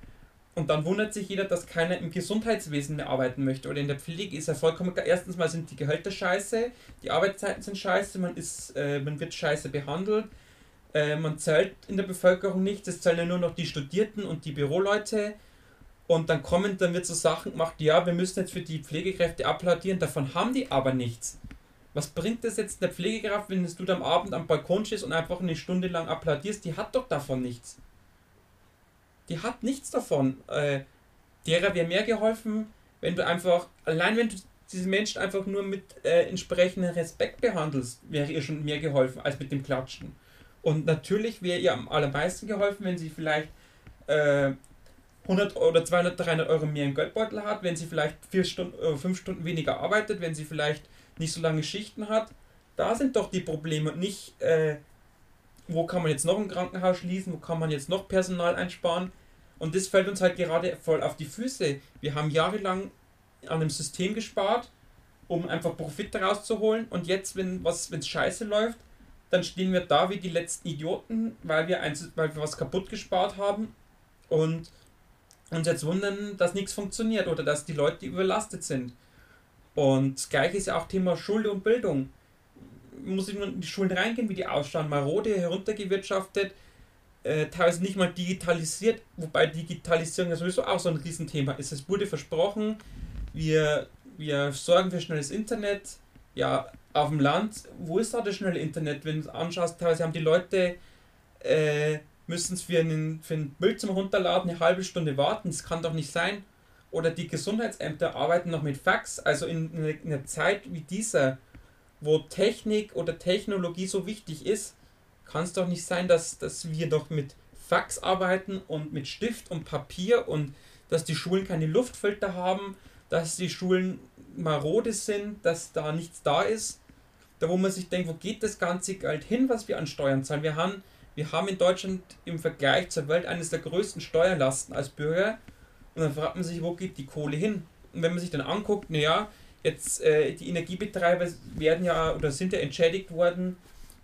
[SPEAKER 1] Und dann wundert sich jeder, dass keiner im Gesundheitswesen mehr arbeiten möchte oder in der Pflege ist ja vollkommen. Erstens mal sind die Gehälter scheiße, die Arbeitszeiten sind scheiße, man, ist, äh, man wird scheiße behandelt, äh, man zahlt in der Bevölkerung nichts, es zahlen ja nur noch die Studierten und die Büroleute. Und dann kommen, dann wird so Sachen gemacht, ja, wir müssen jetzt für die Pflegekräfte applaudieren, davon haben die aber nichts. Was bringt das jetzt der Pflegekraft, wenn du am Abend am Balkon stehst und einfach eine Stunde lang applaudierst? Die hat doch davon nichts. Die hat nichts davon. Äh, derer wäre mehr geholfen, wenn du einfach, allein wenn du diese Menschen einfach nur mit äh, entsprechendem Respekt behandelst, wäre ihr schon mehr geholfen als mit dem Klatschen. Und natürlich wäre ihr am allermeisten geholfen, wenn sie vielleicht äh, 100 oder 200, 300 Euro mehr im Geldbeutel hat, wenn sie vielleicht vier Stunden, äh, fünf Stunden weniger arbeitet, wenn sie vielleicht nicht so lange Schichten hat. Da sind doch die Probleme und nicht, äh, wo kann man jetzt noch ein Krankenhaus schließen, wo kann man jetzt noch Personal einsparen. Und das fällt uns halt gerade voll auf die Füße. Wir haben jahrelang an einem System gespart, um einfach Profit daraus zu holen. Und jetzt, wenn es scheiße läuft, dann stehen wir da wie die letzten Idioten, weil wir, eins, weil wir was kaputt gespart haben und uns jetzt wundern, dass nichts funktioniert oder dass die Leute überlastet sind. Und gleich ist ja auch Thema Schule und Bildung. Muss ich in die Schulen reingehen, wie die ausschauen, marode, heruntergewirtschaftet, äh, teilweise nicht mal digitalisiert, wobei Digitalisierung ja sowieso auch so ein Riesenthema ist. Es wurde versprochen, wir, wir sorgen für schnelles Internet. Ja, auf dem Land, wo ist da das schnelle Internet? Wenn du anschaust, teilweise haben die Leute, äh, müssen es für, einen, für ein Bild zum Runterladen eine halbe Stunde warten. Das kann doch nicht sein. Oder die Gesundheitsämter arbeiten noch mit Fax. Also in, in einer Zeit wie dieser, wo Technik oder Technologie so wichtig ist, kann es doch nicht sein, dass, dass wir doch mit Fax arbeiten und mit Stift und Papier und dass die Schulen keine Luftfilter haben, dass die Schulen marode sind, dass da nichts da ist. Da wo man sich denkt, wo geht das ganze Geld hin, was wir an Steuern zahlen? Wir haben, wir haben in Deutschland im Vergleich zur Welt eines der größten Steuerlasten als Bürger. Und dann fragt man sich, wo geht die Kohle hin? Und wenn man sich dann anguckt, naja, jetzt äh, die Energiebetreiber werden ja oder sind ja entschädigt worden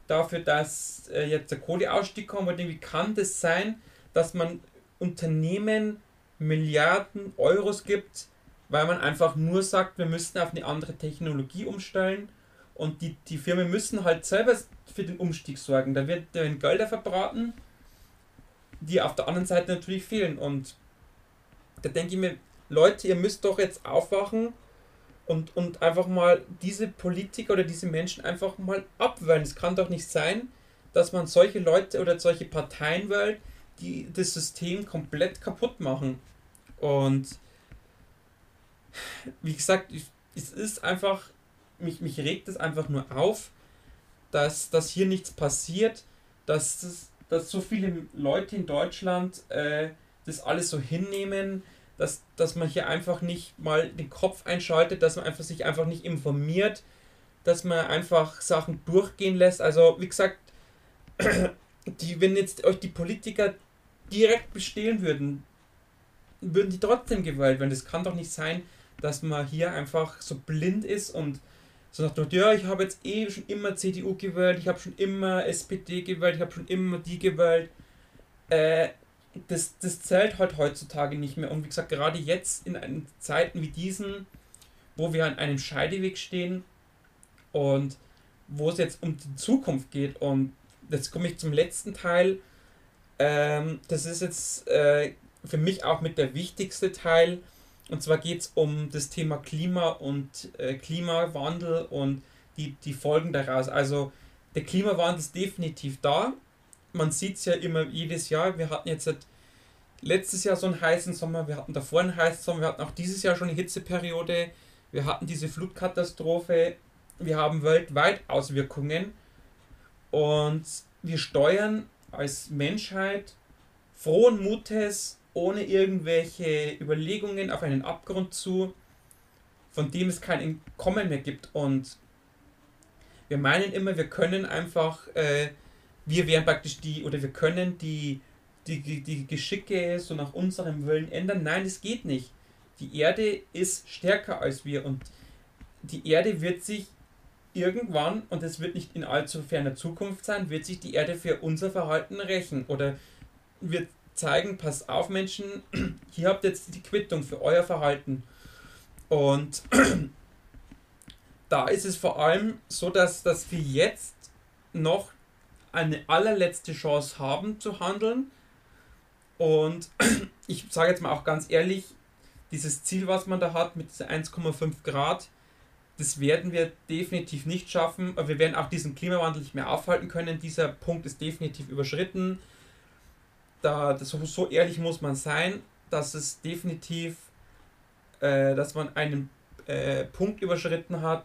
[SPEAKER 1] dafür, dass äh, jetzt der Kohleausstieg kommt. Und wie kann das sein, dass man Unternehmen Milliarden Euros gibt, weil man einfach nur sagt, wir müssen auf eine andere Technologie umstellen und die, die Firmen müssen halt selber für den Umstieg sorgen. Da werden Gelder verbraten, die auf der anderen Seite natürlich fehlen. Und da denke ich mir, Leute, ihr müsst doch jetzt aufwachen und, und einfach mal diese Politiker oder diese Menschen einfach mal abwählen. Es kann doch nicht sein, dass man solche Leute oder solche Parteien wählt, die das System komplett kaputt machen. Und wie gesagt, es ist einfach, mich, mich regt es einfach nur auf, dass, dass hier nichts passiert, dass, das, dass so viele Leute in Deutschland äh, das alles so hinnehmen, dass, dass man hier einfach nicht mal den Kopf einschaltet, dass man einfach sich einfach nicht informiert, dass man einfach Sachen durchgehen lässt. Also wie gesagt, die, wenn jetzt euch die Politiker direkt bestehlen würden, würden die trotzdem gewählt werden. Das kann doch nicht sein, dass man hier einfach so blind ist und so sagt, ja, ich habe jetzt eh schon immer CDU gewählt, ich habe schon immer SPD gewählt, ich habe schon immer die gewählt. Äh, das, das zählt halt heutzutage nicht mehr. Und wie gesagt, gerade jetzt in Zeiten wie diesen, wo wir an einem Scheideweg stehen und wo es jetzt um die Zukunft geht. Und jetzt komme ich zum letzten Teil. Ähm, das ist jetzt äh, für mich auch mit der wichtigste Teil. Und zwar geht es um das Thema Klima und äh, Klimawandel und die, die Folgen daraus. Also der Klimawandel ist definitiv da. Man sieht es ja immer jedes Jahr. Wir hatten jetzt letztes Jahr so einen heißen Sommer, wir hatten davor einen heißen Sommer, wir hatten auch dieses Jahr schon eine Hitzeperiode, wir hatten diese Flutkatastrophe, wir haben weltweit Auswirkungen und wir steuern als Menschheit frohen Mutes ohne irgendwelche Überlegungen auf einen Abgrund zu, von dem es kein Entkommen mehr gibt. Und wir meinen immer, wir können einfach, äh, wir wären praktisch die, oder wir können die, die, die Geschicke so nach unserem Willen ändern. Nein, das geht nicht. Die Erde ist stärker als wir und die Erde wird sich irgendwann, und es wird nicht in allzu ferner Zukunft sein, wird sich die Erde für unser Verhalten rächen oder wird zeigen, pass auf Menschen, hier habt ihr jetzt die Quittung für euer Verhalten. Und da ist es vor allem so, dass, dass wir jetzt noch eine allerletzte Chance haben zu handeln. Und ich sage jetzt mal auch ganz ehrlich, dieses Ziel, was man da hat mit 1,5 Grad, das werden wir definitiv nicht schaffen. Wir werden auch diesen Klimawandel nicht mehr aufhalten können. Dieser Punkt ist definitiv überschritten da, das, so ehrlich muss man sein, dass es definitiv, äh, dass man einen äh, Punkt überschritten hat,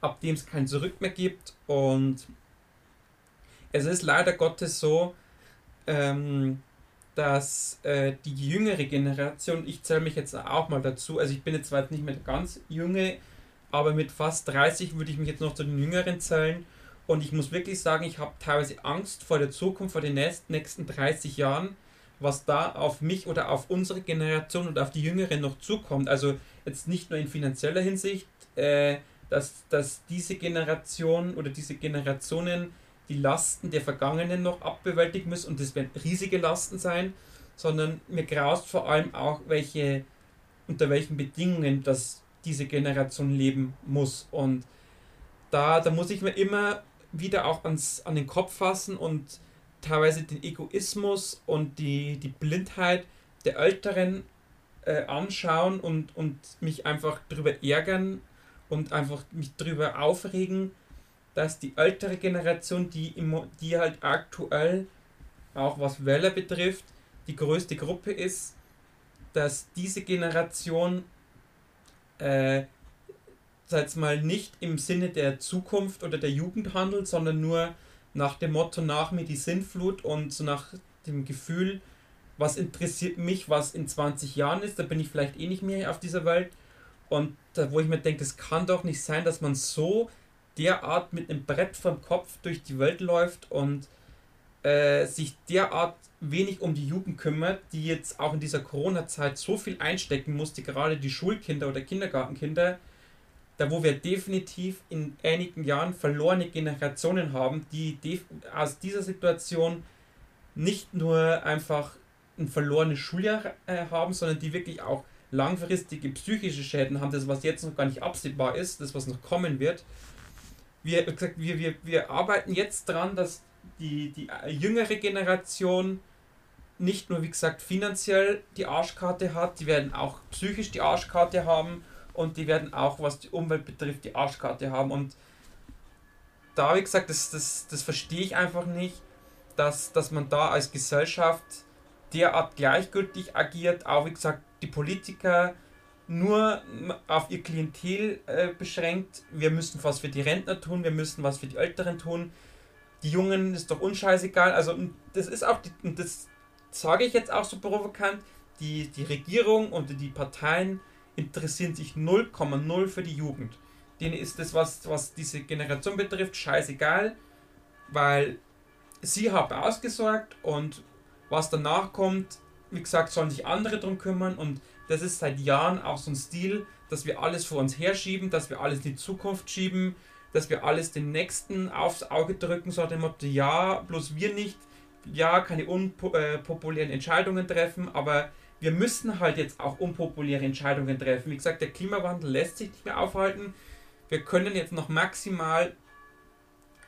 [SPEAKER 1] ab dem es kein Zurück mehr gibt. Und es ist leider Gottes so, ähm, dass äh, die jüngere Generation, ich zähle mich jetzt auch mal dazu, also ich bin jetzt zwar nicht mehr ganz junge, aber mit fast 30 würde ich mich jetzt noch zu den Jüngeren zählen. Und ich muss wirklich sagen, ich habe teilweise Angst vor der Zukunft, vor den nächsten 30 Jahren, was da auf mich oder auf unsere Generation oder auf die Jüngeren noch zukommt. Also jetzt nicht nur in finanzieller Hinsicht, äh, dass, dass diese Generation oder diese Generationen die Lasten der Vergangenen noch abbewältigen müssen und das werden riesige Lasten sein, sondern mir graust vor allem auch, welche, unter welchen Bedingungen das diese Generation leben muss. Und da, da muss ich mir immer wieder auch ans, an den Kopf fassen und teilweise den Egoismus und die, die Blindheit der Älteren äh, anschauen und, und mich einfach darüber ärgern und einfach mich darüber aufregen, dass die ältere Generation, die, im, die halt aktuell, auch was Wähler betrifft, die größte Gruppe ist, dass diese Generation äh, sag mal, nicht im Sinne der Zukunft oder der Jugend handelt, sondern nur nach dem Motto nach mir die Sinnflut und so nach dem Gefühl, was interessiert mich, was in 20 Jahren ist, da bin ich vielleicht eh nicht mehr auf dieser Welt. Und da, wo ich mir denke, es kann doch nicht sein, dass man so derart mit einem Brett vom Kopf durch die Welt läuft und äh, sich derart wenig um die Jugend kümmert, die jetzt auch in dieser Corona-Zeit so viel einstecken musste, gerade die Schulkinder oder Kindergartenkinder, da wo wir definitiv in einigen Jahren verlorene Generationen haben, die aus dieser Situation nicht nur einfach ein verlorenes Schuljahr äh, haben, sondern die wirklich auch langfristige psychische Schäden haben, das was jetzt noch gar nicht absehbar ist, das was noch kommen wird. Wir, gesagt, wir, wir, wir arbeiten jetzt daran, dass die, die jüngere Generation nicht nur, wie gesagt, finanziell die Arschkarte hat, die werden auch psychisch die Arschkarte haben und die werden auch, was die Umwelt betrifft, die Arschkarte haben. Und da, wie gesagt, das, das, das verstehe ich einfach nicht, dass, dass man da als Gesellschaft derart gleichgültig agiert, auch wie gesagt, die Politiker nur auf ihr Klientel äh, beschränkt. Wir müssen was für die Rentner tun, wir müssen was für die Älteren tun. Die Jungen ist doch unscheißegal. Also das ist auch, die, das sage ich jetzt auch so provokant, die, die Regierung und die Parteien interessieren sich 0,0 für die Jugend. Denen ist das, was, was diese Generation betrifft, scheißegal, weil sie haben ausgesorgt und was danach kommt, wie gesagt, sollen sich andere drum kümmern und das ist seit Jahren auch so ein Stil, dass wir alles vor uns herschieben, dass wir alles in die Zukunft schieben, dass wir alles den Nächsten aufs Auge drücken, so dem Motto, ja, bloß wir nicht, ja, keine unpopulären Entscheidungen treffen, aber wir müssen halt jetzt auch unpopuläre Entscheidungen treffen. Wie gesagt, der Klimawandel lässt sich nicht mehr aufhalten. Wir können jetzt noch maximal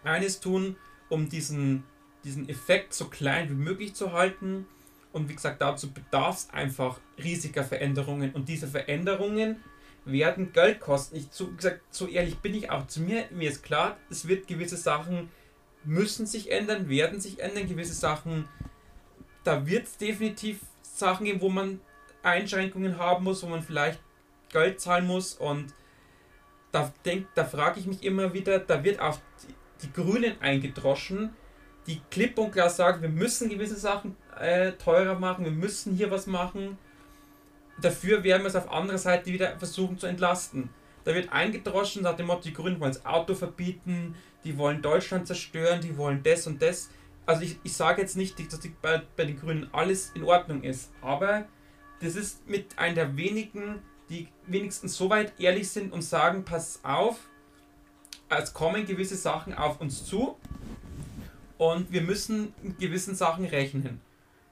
[SPEAKER 1] eines tun, um diesen diesen Effekt so klein wie möglich zu halten. Und wie gesagt, dazu bedarf es einfach riesiger Veränderungen. Und diese Veränderungen werden Geld kosten. Ich so gesagt, so ehrlich bin ich auch zu mir. Mir ist klar, es wird gewisse Sachen müssen sich ändern, werden sich ändern. Gewisse Sachen, da wird es definitiv Sachen geben, wo man Einschränkungen haben muss, wo man vielleicht Geld zahlen muss. Und da, da frage ich mich immer wieder, da wird auf die, die Grünen eingedroschen die klipp und klar sagen, wir müssen gewisse Sachen äh, teurer machen, wir müssen hier was machen. Dafür werden wir es auf anderer Seite wieder versuchen zu entlasten. Da wird eingedroschen nach dem Motto, die Grünen wollen das Auto verbieten, die wollen Deutschland zerstören, die wollen das und das. Also ich, ich sage jetzt nicht, dass bei, bei den Grünen alles in Ordnung ist, aber das ist mit einer der wenigen, die wenigstens so weit ehrlich sind und sagen, pass auf, es kommen gewisse Sachen auf uns zu und wir müssen mit gewissen Sachen rechnen.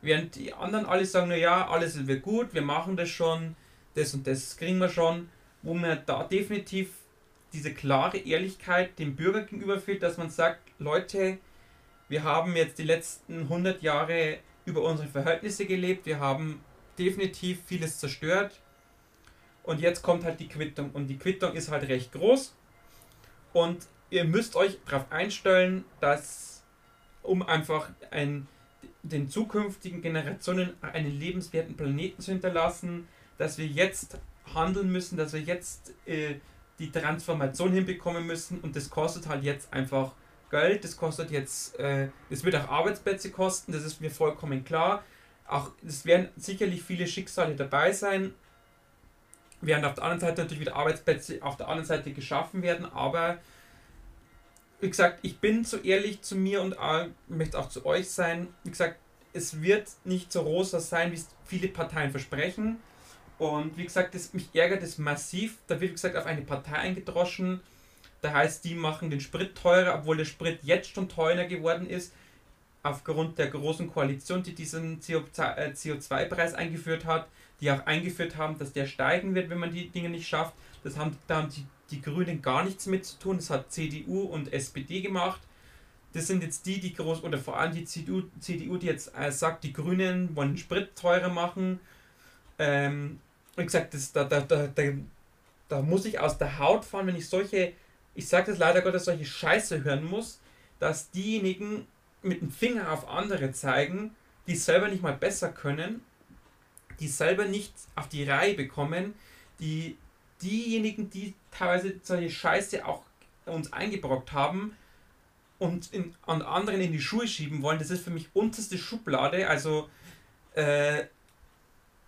[SPEAKER 1] Während die anderen alle sagen, naja, alles wird gut, wir machen das schon, das und das kriegen wir schon, wo mir da definitiv diese klare Ehrlichkeit dem Bürger gegenüber fehlt, dass man sagt, Leute, wir haben jetzt die letzten 100 Jahre über unsere Verhältnisse gelebt, wir haben definitiv vieles zerstört und jetzt kommt halt die Quittung. Und die Quittung ist halt recht groß und ihr müsst euch darauf einstellen, dass um einfach ein, den zukünftigen Generationen einen lebenswerten Planeten zu hinterlassen, dass wir jetzt handeln müssen, dass wir jetzt äh, die Transformation hinbekommen müssen und das kostet halt jetzt einfach Geld, das kostet jetzt, äh, das wird auch Arbeitsplätze kosten, das ist mir vollkommen klar. Auch es werden sicherlich viele Schicksale dabei sein, während auf der anderen Seite natürlich wieder Arbeitsplätze auf der anderen Seite geschaffen werden, aber wie gesagt, ich bin so ehrlich zu mir und möchte auch zu euch sein. Wie gesagt, es wird nicht so rosa sein, wie es viele Parteien versprechen. Und wie gesagt, das, mich ärgert es massiv. Da wird, wie gesagt, auf eine Partei eingedroschen. Da heißt, die machen den Sprit teurer, obwohl der Sprit jetzt schon teurer geworden ist. Aufgrund der großen Koalition, die diesen CO2-Preis äh, eingeführt hat, die auch eingeführt haben, dass der steigen wird, wenn man die Dinge nicht schafft. Das haben, da haben die die Grünen gar nichts mit zu tun. Das hat CDU und SPD gemacht. Das sind jetzt die, die groß, oder vor allem die CDU, CDU die jetzt äh, sagt, die Grünen wollen Sprit teurer machen. Ähm, wie gesagt, das, da, da, da, da, muss ich aus der Haut fahren, wenn ich solche, ich sage das leider Gottes, solche Scheiße hören muss, dass diejenigen mit dem Finger auf andere zeigen, die selber nicht mal besser können, die selber nicht auf die Reihe bekommen, die diejenigen, die teilweise solche Scheiße auch uns eingebrockt haben und in, an anderen in die Schuhe schieben wollen, das ist für mich unterste Schublade. Also äh,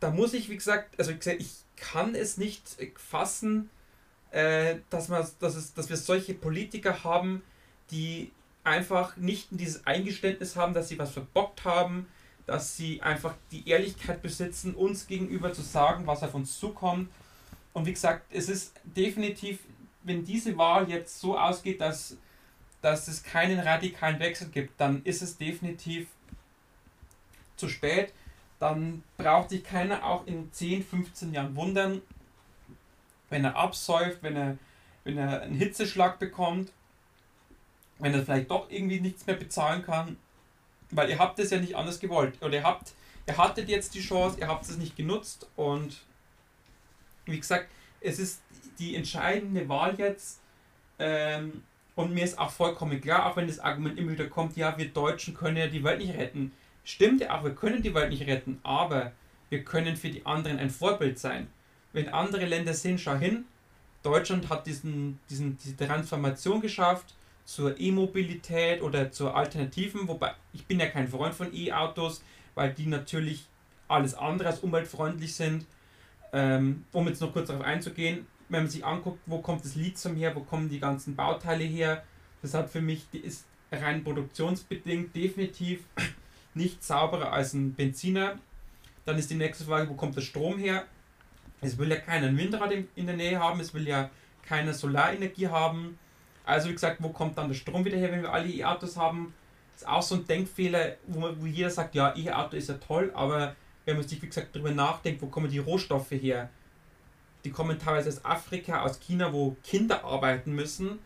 [SPEAKER 1] da muss ich, wie gesagt, also ich kann es nicht fassen, äh, dass, man, dass, es, dass wir solche Politiker haben, die einfach nicht dieses Eingeständnis haben, dass sie was verbockt haben, dass sie einfach die Ehrlichkeit besitzen, uns gegenüber zu sagen, was auf uns zukommt. Und wie gesagt, es ist definitiv, wenn diese Wahl jetzt so ausgeht, dass, dass es keinen radikalen Wechsel gibt, dann ist es definitiv zu spät. Dann braucht sich keiner auch in 10, 15 Jahren wundern, wenn er absäuft, wenn er, wenn er einen Hitzeschlag bekommt, wenn er vielleicht doch irgendwie nichts mehr bezahlen kann, weil ihr habt es ja nicht anders gewollt. Oder ihr habt, ihr hattet jetzt die Chance, ihr habt es nicht genutzt und wie gesagt, es ist die entscheidende Wahl jetzt. Ähm, und mir ist auch vollkommen klar, auch wenn das Argument immer wieder kommt, ja, wir Deutschen können ja die Welt nicht retten. Stimmt ja auch, wir können die Welt nicht retten, aber wir können für die anderen ein Vorbild sein. Wenn andere Länder sehen, schau hin, Deutschland hat diesen, diesen, diese Transformation geschafft zur E-Mobilität oder zur Alternativen, wobei ich bin ja kein Freund von E-Autos, weil die natürlich alles andere als umweltfreundlich sind. Ähm, um jetzt noch kurz darauf einzugehen, wenn man sich anguckt, wo kommt das Lithium her, wo kommen die ganzen Bauteile her, das hat für mich, die ist rein produktionsbedingt definitiv nicht sauberer als ein Benziner. Dann ist die nächste Frage, wo kommt der Strom her? Es will ja keiner Windrad in der Nähe haben, es will ja keine Solarenergie haben. Also wie gesagt, wo kommt dann der Strom wieder her, wenn wir alle E-Autos haben? Das ist auch so ein Denkfehler, wo, wo jeder sagt, ja, E-Auto ist ja toll, aber wenn man sich, wie gesagt, darüber nachdenkt, wo kommen die Rohstoffe her? Die kommen teilweise aus Afrika, aus China, wo Kinder arbeiten müssen,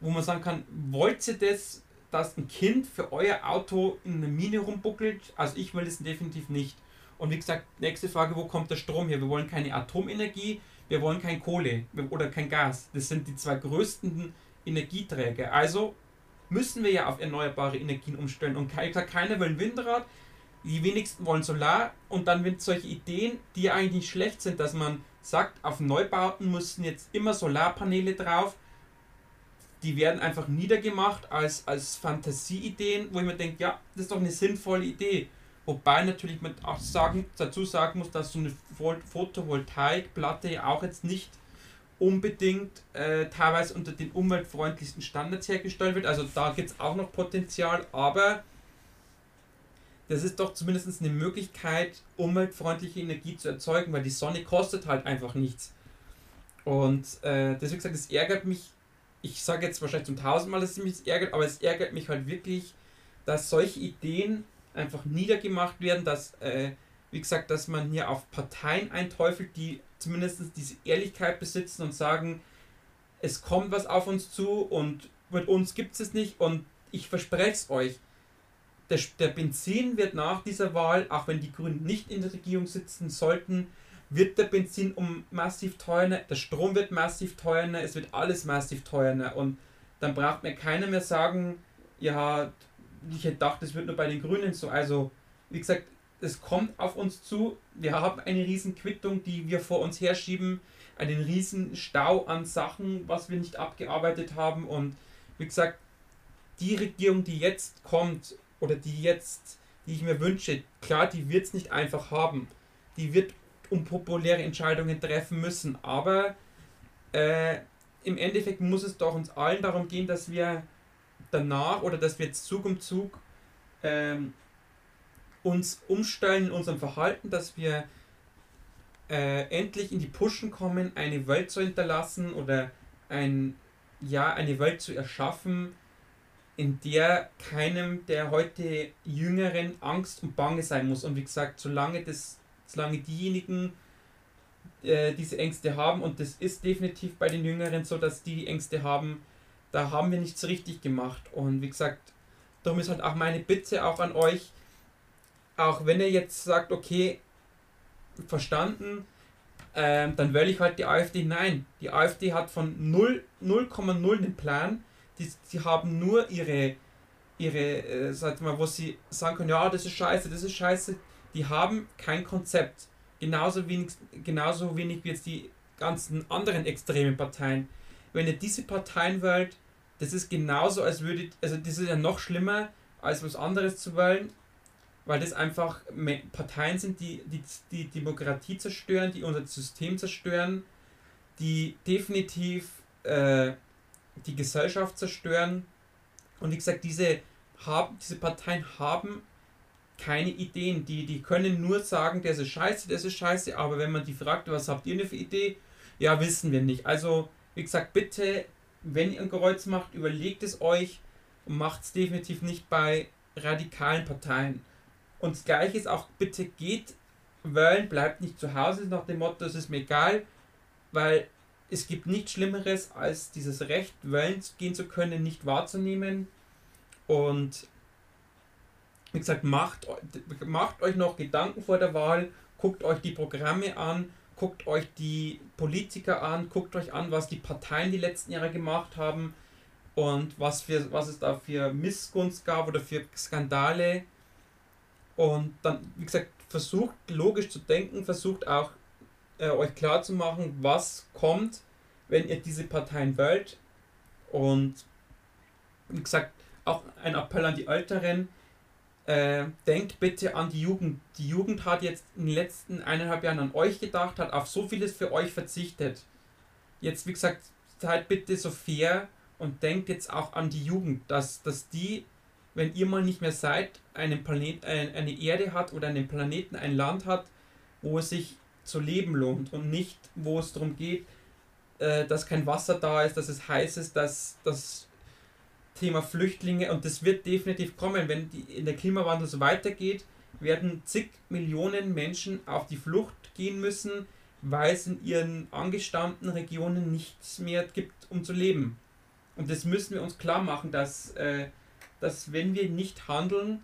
[SPEAKER 1] wo man sagen kann, wollt ihr das, dass ein Kind für euer Auto in einer Mine rumbuckelt? Also ich will das definitiv nicht. Und wie gesagt, nächste Frage, wo kommt der Strom her? Wir wollen keine Atomenergie, wir wollen kein Kohle oder kein Gas. Das sind die zwei größten Energieträger. Also müssen wir ja auf erneuerbare Energien umstellen. Und keiner will ein Windrad, die wenigsten wollen Solar. Und dann sind solche Ideen, die eigentlich nicht schlecht sind, dass man sagt, auf Neubauten müssen jetzt immer Solarpaneele drauf. Die werden einfach niedergemacht als, als Fantasieideen, wo ich mir denke, ja, das ist doch eine sinnvolle Idee. Wobei natürlich man auch sagen, dazu sagen muss, dass so eine Photovoltaikplatte ja auch jetzt nicht unbedingt äh, teilweise unter den umweltfreundlichsten Standards hergestellt wird. Also da gibt es auch noch Potenzial, aber das ist doch zumindest eine Möglichkeit, umweltfreundliche Energie zu erzeugen, weil die Sonne kostet halt einfach nichts. Und äh, deswegen gesagt, es ärgert mich, ich sage jetzt wahrscheinlich zum tausendmal, dass es mich ärgert, aber es ärgert mich halt wirklich, dass solche Ideen einfach niedergemacht werden, dass, äh, wie gesagt, dass man hier auf Parteien einteufelt, die zumindest diese Ehrlichkeit besitzen und sagen, es kommt was auf uns zu und mit uns gibt es es nicht und ich verspreche es euch, der, der Benzin wird nach dieser Wahl, auch wenn die Grünen nicht in der Regierung sitzen sollten, wird der Benzin um massiv teurer, der Strom wird massiv teurer, es wird alles massiv teurer und dann braucht mir keiner mehr sagen, ja, ich hätte gedacht, das wird nur bei den Grünen so. Also, wie gesagt, es kommt auf uns zu. Wir haben eine riesen Quittung, die wir vor uns herschieben, einen riesen Stau an Sachen, was wir nicht abgearbeitet haben. Und wie gesagt, die Regierung, die jetzt kommt oder die jetzt, die ich mir wünsche, klar, die wird es nicht einfach haben. Die wird unpopuläre Entscheidungen treffen müssen. Aber äh, im Endeffekt muss es doch uns allen darum gehen, dass wir danach oder dass wir jetzt Zug um Zug ähm, uns umstellen in unserem Verhalten, dass wir äh, endlich in die Pushen kommen, eine Welt zu hinterlassen oder ein, ja, eine Welt zu erschaffen, in der keinem der heute Jüngeren Angst und Bange sein muss. Und wie gesagt, solange, das, solange diejenigen äh, diese Ängste haben, und das ist definitiv bei den Jüngeren so, dass die, Ängste haben, da haben wir nichts richtig gemacht. Und wie gesagt, darum ist halt auch meine Bitte auch an euch, auch wenn ihr jetzt sagt, okay, verstanden, ähm, dann wähle ich halt die AfD. Nein, die AfD hat von 0,0 den Plan. Die, die haben nur ihre, ihre äh, sag mal, wo sie sagen können, ja, das ist scheiße, das ist scheiße. Die haben kein Konzept. Genauso wenig, genauso wenig wie jetzt die ganzen anderen extremen Parteien wenn ihr diese Parteien wählt, das ist genauso, als würdet, also das ist ja noch schlimmer, als was anderes zu wählen. weil das einfach Parteien sind, die, die die Demokratie zerstören, die unser System zerstören, die definitiv äh, die Gesellschaft zerstören. Und wie gesagt, diese, haben, diese Parteien haben keine Ideen. Die, die können nur sagen, das ist scheiße, das ist scheiße, aber wenn man die fragt, was habt ihr denn für Idee? Ja, wissen wir nicht. Also, wie gesagt, bitte, wenn ihr ein Kreuz macht, überlegt es euch und macht es definitiv nicht bei radikalen Parteien. Und das gleiche ist auch, bitte geht wählen, bleibt nicht zu Hause nach dem Motto, es ist mir egal, weil es gibt nichts Schlimmeres, als dieses Recht, wählen gehen zu können, nicht wahrzunehmen. Und wie gesagt, macht, macht euch noch Gedanken vor der Wahl, guckt euch die Programme an, guckt euch die Politiker an, guckt euch an, was die Parteien die letzten Jahre gemacht haben und was, für, was es da für Missgunst gab oder für Skandale. Und dann, wie gesagt, versucht logisch zu denken, versucht auch äh, euch klar zu machen, was kommt, wenn ihr diese Parteien wählt. Und wie gesagt, auch ein Appell an die Älteren, äh, denkt bitte an die Jugend. Die Jugend hat jetzt in den letzten eineinhalb Jahren an euch gedacht, hat auf so vieles für euch verzichtet. Jetzt, wie gesagt, seid bitte so fair und denkt jetzt auch an die Jugend, dass, dass die, wenn ihr mal nicht mehr seid, einen Planet, äh, eine Erde hat oder einen Planeten, ein Land hat, wo es sich zu leben lohnt und nicht, wo es darum geht, äh, dass kein Wasser da ist, dass es heiß ist, dass das Thema Flüchtlinge und das wird definitiv kommen, wenn die, in der Klimawandel so weitergeht, werden zig Millionen Menschen auf die Flucht gehen müssen, weil es in ihren angestammten Regionen nichts mehr gibt, um zu leben. Und das müssen wir uns klar machen, dass, äh, dass wenn wir nicht handeln,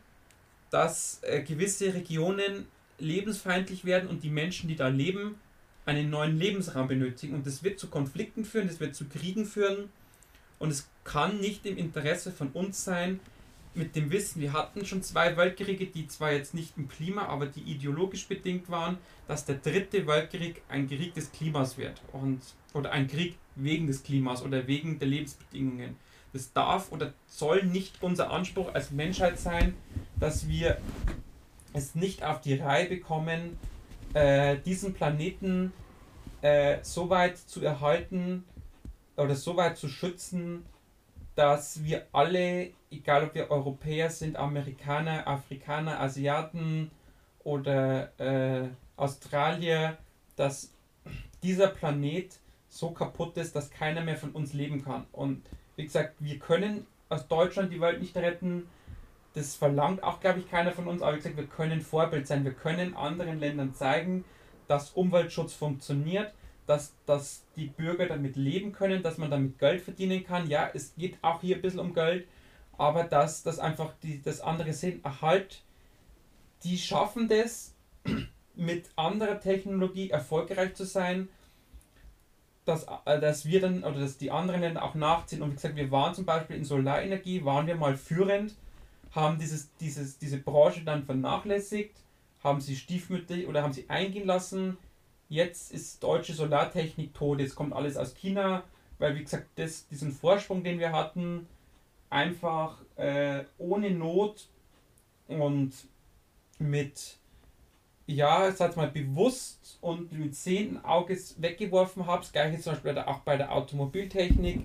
[SPEAKER 1] dass äh, gewisse Regionen lebensfeindlich werden und die Menschen, die da leben, einen neuen Lebensraum benötigen. Und das wird zu Konflikten führen, das wird zu Kriegen führen. Und es kann nicht im Interesse von uns sein, mit dem Wissen, wir hatten schon zwei Weltkriege, die zwar jetzt nicht im Klima, aber die ideologisch bedingt waren, dass der dritte Weltkrieg ein Krieg des Klimas wird. Und, oder ein Krieg wegen des Klimas oder wegen der Lebensbedingungen. Das darf oder soll nicht unser Anspruch als Menschheit sein, dass wir es nicht auf die Reihe bekommen, äh, diesen Planeten äh, so weit zu erhalten oder so weit zu schützen, dass wir alle, egal ob wir Europäer sind, Amerikaner, Afrikaner, Asiaten oder äh, Australier, dass dieser Planet so kaputt ist, dass keiner mehr von uns leben kann. Und wie gesagt, wir können aus Deutschland die Welt nicht retten, das verlangt auch, glaube ich, keiner von uns, aber wie gesagt, wir können Vorbild sein. Wir können anderen Ländern zeigen, dass Umweltschutz funktioniert, dass, dass die Bürger damit leben können, dass man damit Geld verdienen kann. Ja, es geht auch hier ein bisschen um Geld, aber dass, dass einfach die, das andere sehen, halt, die schaffen das, mit anderer Technologie erfolgreich zu sein, dass, äh, dass wir dann oder dass die anderen Länder auch nachziehen. Und wie gesagt, wir waren zum Beispiel in Solarenergie, waren wir mal führend haben dieses, dieses, diese Branche dann vernachlässigt, haben sie stiefmütterlich oder haben sie eingehen lassen. Jetzt ist deutsche Solartechnik tot, jetzt kommt alles aus China, weil wie gesagt, das, diesen Vorsprung, den wir hatten, einfach äh, ohne Not und mit, ja, sag mal, bewusst und mit zehnten Auges weggeworfen habe. Das gleiche zum Beispiel auch bei der Automobiltechnik.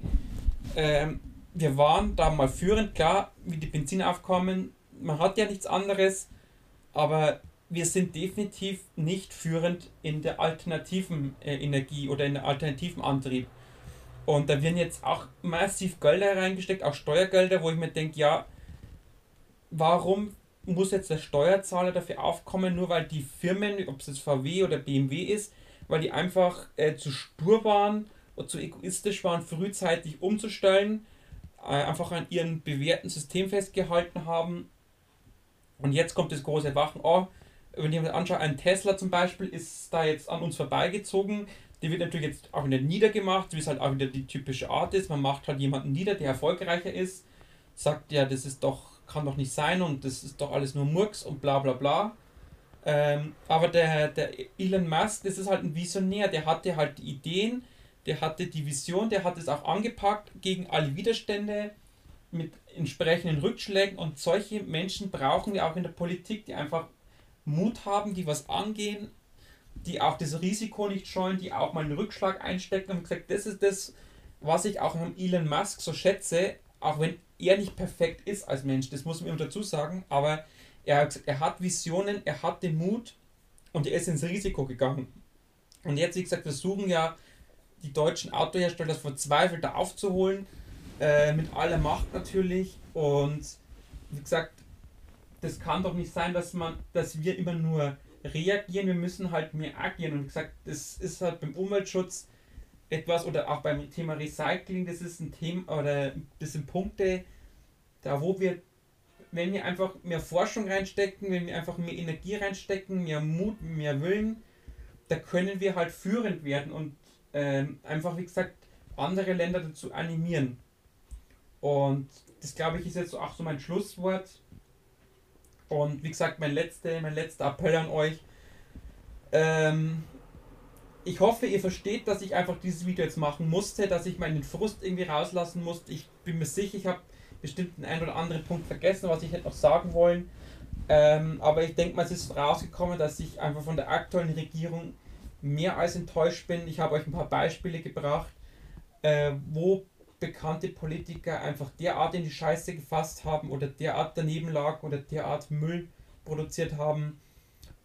[SPEAKER 1] Ähm, wir waren da mal führend, klar, wie die Benzinaufkommen, man hat ja nichts anderes, aber wir sind definitiv nicht führend in der alternativen äh, Energie oder in der alternativen Antrieb. Und da werden jetzt auch massiv Gelder reingesteckt, auch Steuergelder, wo ich mir denke, ja, warum muss jetzt der Steuerzahler dafür aufkommen, nur weil die Firmen, ob es jetzt VW oder BMW ist, weil die einfach äh, zu stur waren oder zu egoistisch waren, frühzeitig umzustellen einfach an ihrem bewährten System festgehalten haben. Und jetzt kommt das große Wachen. Oh, wenn ich mir anschaue, ein Tesla zum Beispiel ist da jetzt an uns vorbeigezogen. Die wird natürlich jetzt auch wieder niedergemacht, wie es halt auch wieder die typische Art ist. Man macht halt jemanden nieder, der erfolgreicher ist, sagt ja, das ist doch, kann doch nicht sein und das ist doch alles nur Murks und bla bla bla. Ähm, aber der, der Elon Musk, das ist halt ein Visionär, der hatte halt die Ideen, der hatte die Vision, der hat es auch angepackt gegen alle Widerstände mit entsprechenden Rückschlägen. Und solche Menschen brauchen wir auch in der Politik, die einfach Mut haben, die was angehen, die auch das Risiko nicht scheuen, die auch mal einen Rückschlag einstecken und gesagt, das ist das, was ich auch am Elon Musk so schätze, auch wenn er nicht perfekt ist als Mensch, das muss man ihm dazu sagen, aber er hat, er hat Visionen, er hat den Mut und er ist ins Risiko gegangen. Und jetzt, wie gesagt, versuchen ja die deutschen Autohersteller verzweifelt da aufzuholen, äh, mit aller Macht natürlich. Und wie gesagt, das kann doch nicht sein, dass man, dass wir immer nur reagieren, wir müssen halt mehr agieren. Und wie gesagt, das ist halt beim Umweltschutz etwas oder auch beim Thema Recycling, das ist ein Thema oder das sind Punkte, da wo wir, wenn wir einfach mehr Forschung reinstecken, wenn wir einfach mehr Energie reinstecken, mehr Mut, mehr Willen, da können wir halt führend werden und äh, einfach, wie gesagt, andere Länder dazu animieren. Und das glaube ich ist jetzt auch so mein Schlusswort. Und wie gesagt, mein letzter, mein letzter Appell an euch. Ähm, ich hoffe, ihr versteht, dass ich einfach dieses Video jetzt machen musste, dass ich meinen Frust irgendwie rauslassen musste. Ich bin mir sicher, ich habe bestimmt einen ein oder anderen Punkt vergessen, was ich hätte noch sagen wollen. Ähm, aber ich denke mal, es ist rausgekommen, dass ich einfach von der aktuellen Regierung mehr als enttäuscht bin. Ich habe euch ein paar Beispiele gebracht, äh, wo bekannte Politiker einfach derart in die Scheiße gefasst haben oder derart daneben lag oder derart Müll produziert haben.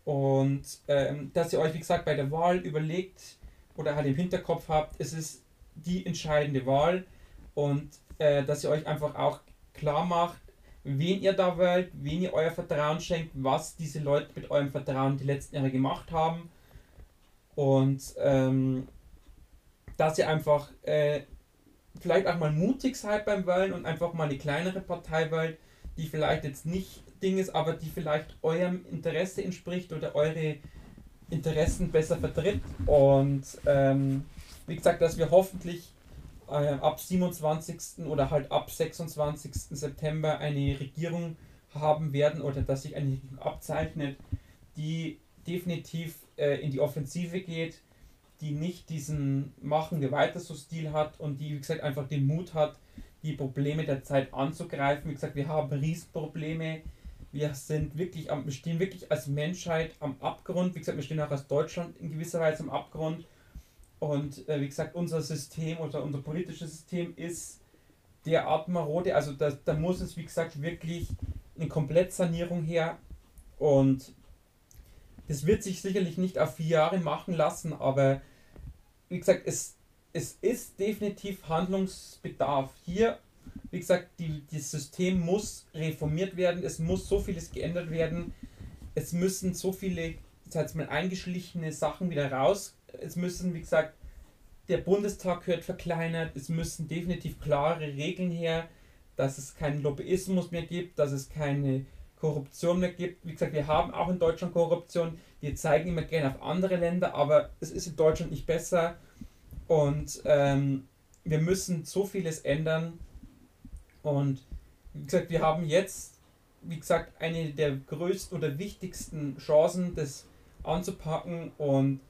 [SPEAKER 1] Und ähm, dass ihr euch, wie gesagt, bei der Wahl überlegt oder halt im Hinterkopf habt, es ist die entscheidende Wahl und äh, dass ihr euch einfach auch klar macht, wen ihr da wählt, wen ihr euer Vertrauen schenkt, was diese Leute mit eurem Vertrauen die letzten Jahre gemacht haben. Und ähm, dass ihr einfach äh, vielleicht auch mal mutig seid beim Wählen und einfach mal eine kleinere Partei wählt, die vielleicht jetzt nicht Ding ist, aber die vielleicht eurem Interesse entspricht oder eure Interessen besser vertritt. Und ähm, wie gesagt, dass wir hoffentlich äh, ab 27. oder halt ab 26. September eine Regierung haben werden oder dass sich eine Regierung abzeichnet, die definitiv äh, in die Offensive geht, die nicht diesen Machen wir weiter so Stil hat und die, wie gesagt, einfach den Mut hat, die Probleme der Zeit anzugreifen. Wie gesagt, wir haben Riesenprobleme wir sind wirklich am, wir stehen wirklich als Menschheit am Abgrund. Wie gesagt, wir stehen auch als Deutschland in gewisser Weise am Abgrund. Und äh, wie gesagt, unser System oder unser politisches System ist derart marode. Also da, da muss es, wie gesagt, wirklich eine Komplettsanierung her. Und das wird sich sicherlich nicht auf vier Jahre machen lassen, aber wie gesagt, es, es ist definitiv Handlungsbedarf. Hier wie gesagt, die, das System muss reformiert werden, es muss so vieles geändert werden, es müssen so viele, jetzt mal eingeschlichene Sachen wieder raus, es müssen, wie gesagt, der Bundestag wird verkleinert, es müssen definitiv klare Regeln her, dass es keinen Lobbyismus mehr gibt, dass es keine Korruption mehr gibt. Wie gesagt, wir haben auch in Deutschland Korruption. Wir zeigen immer gerne auf andere Länder, aber es ist in Deutschland nicht besser. Und ähm, wir müssen so vieles ändern. Und wie gesagt, wir haben jetzt, wie gesagt, eine der größten oder wichtigsten Chancen, das anzupacken. Und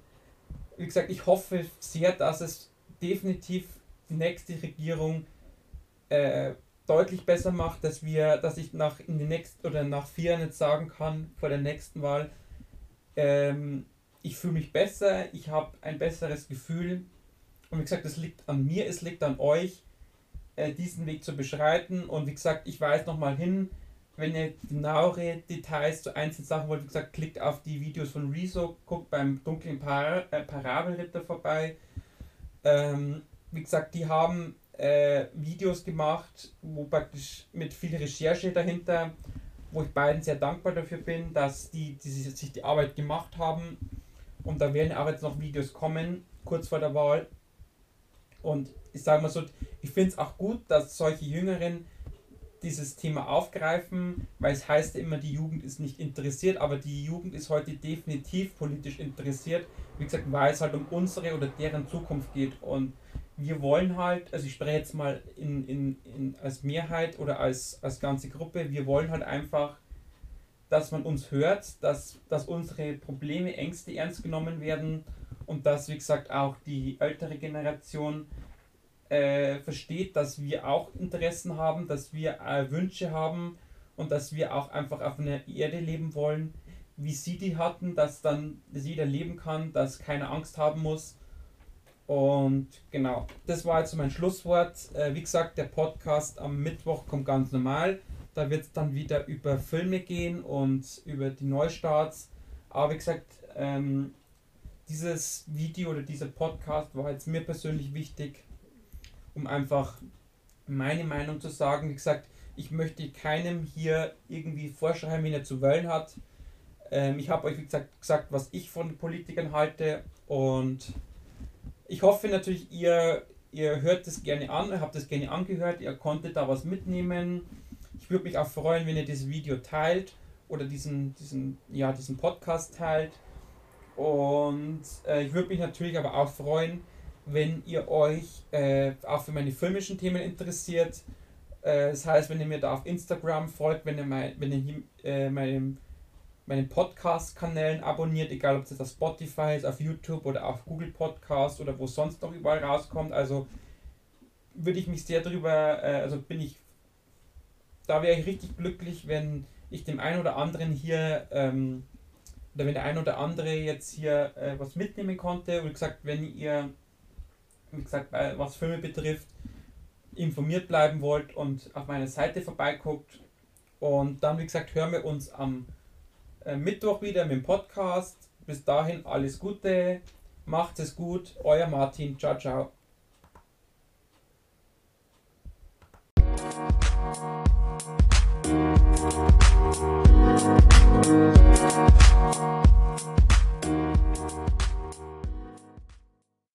[SPEAKER 1] wie gesagt, ich hoffe sehr, dass es definitiv die nächste Regierung äh, deutlich besser macht, dass wir, dass ich nach in den nächsten oder nach vier Jahren jetzt sagen kann, vor der nächsten Wahl, ähm, ich fühle mich besser, ich habe ein besseres Gefühl. Und wie gesagt, es liegt an mir, es liegt an euch äh, diesen Weg zu beschreiten. Und wie gesagt, ich weise nochmal hin, wenn ihr genauere Details zu einzelnen Sachen wollt, wie gesagt, klickt auf die Videos von Rezo, guckt beim dunklen Par äh, Parabelritter vorbei. Ähm, wie gesagt, die haben äh, Videos gemacht, wo praktisch mit viel Recherche dahinter, wo ich beiden sehr dankbar dafür bin, dass die, die sich die Arbeit gemacht haben. Und da werden auch jetzt noch Videos kommen, kurz vor der Wahl. Und ich sage mal so, ich finde es auch gut, dass solche Jüngeren dieses Thema aufgreifen, weil es heißt ja immer, die Jugend ist nicht interessiert, aber die Jugend ist heute definitiv politisch interessiert. Wie gesagt, weil es halt um unsere oder deren Zukunft geht. Und wir wollen halt, also ich spreche jetzt mal in, in, in, als Mehrheit oder als, als ganze Gruppe, wir wollen halt einfach, dass man uns hört, dass, dass unsere Probleme, Ängste ernst genommen werden und dass, wie gesagt, auch die ältere Generation äh, versteht, dass wir auch Interessen haben, dass wir äh, Wünsche haben und dass wir auch einfach auf einer Erde leben wollen, wie sie die hatten, dass dann dass jeder leben kann, dass keiner Angst haben muss. Und genau, das war jetzt mein Schlusswort. Äh, wie gesagt, der Podcast am Mittwoch kommt ganz normal. Da wird es dann wieder über Filme gehen und über die Neustarts. Aber wie gesagt, ähm, dieses Video oder dieser Podcast war jetzt mir persönlich wichtig, um einfach meine Meinung zu sagen. Wie gesagt, ich möchte keinem hier irgendwie vorschreiben, wie er zu wählen hat. Ähm, ich habe euch, wie gesagt, gesagt, was ich von Politikern halte und ich hoffe natürlich, ihr, ihr hört das gerne an, habt das gerne angehört, ihr konntet da was mitnehmen. Ich würde mich auch freuen, wenn ihr dieses Video teilt oder diesen, diesen, ja, diesen Podcast teilt. Und äh, ich würde mich natürlich aber auch freuen, wenn ihr euch äh, auch für meine filmischen Themen interessiert. Äh, das heißt, wenn ihr mir da auf Instagram folgt, wenn ihr, mein, wenn ihr äh, meinem, meinen Podcast-Kanälen abonniert, egal ob es auf Spotify ist, auf YouTube oder auf Google Podcast oder wo sonst noch überall rauskommt. Also würde ich mich sehr darüber, äh, also bin ich, da wäre ich richtig glücklich, wenn ich dem einen oder anderen hier ähm, oder wenn der ein oder andere jetzt hier äh, was mitnehmen konnte. Und gesagt, wenn ihr, wie gesagt, was Filme betrifft, informiert bleiben wollt und auf meiner Seite vorbeiguckt. Und dann, wie gesagt, hören wir uns am äh, äh, Mittwoch wieder mit dem Podcast. Bis dahin alles Gute, macht es gut, euer Martin, ciao, ciao.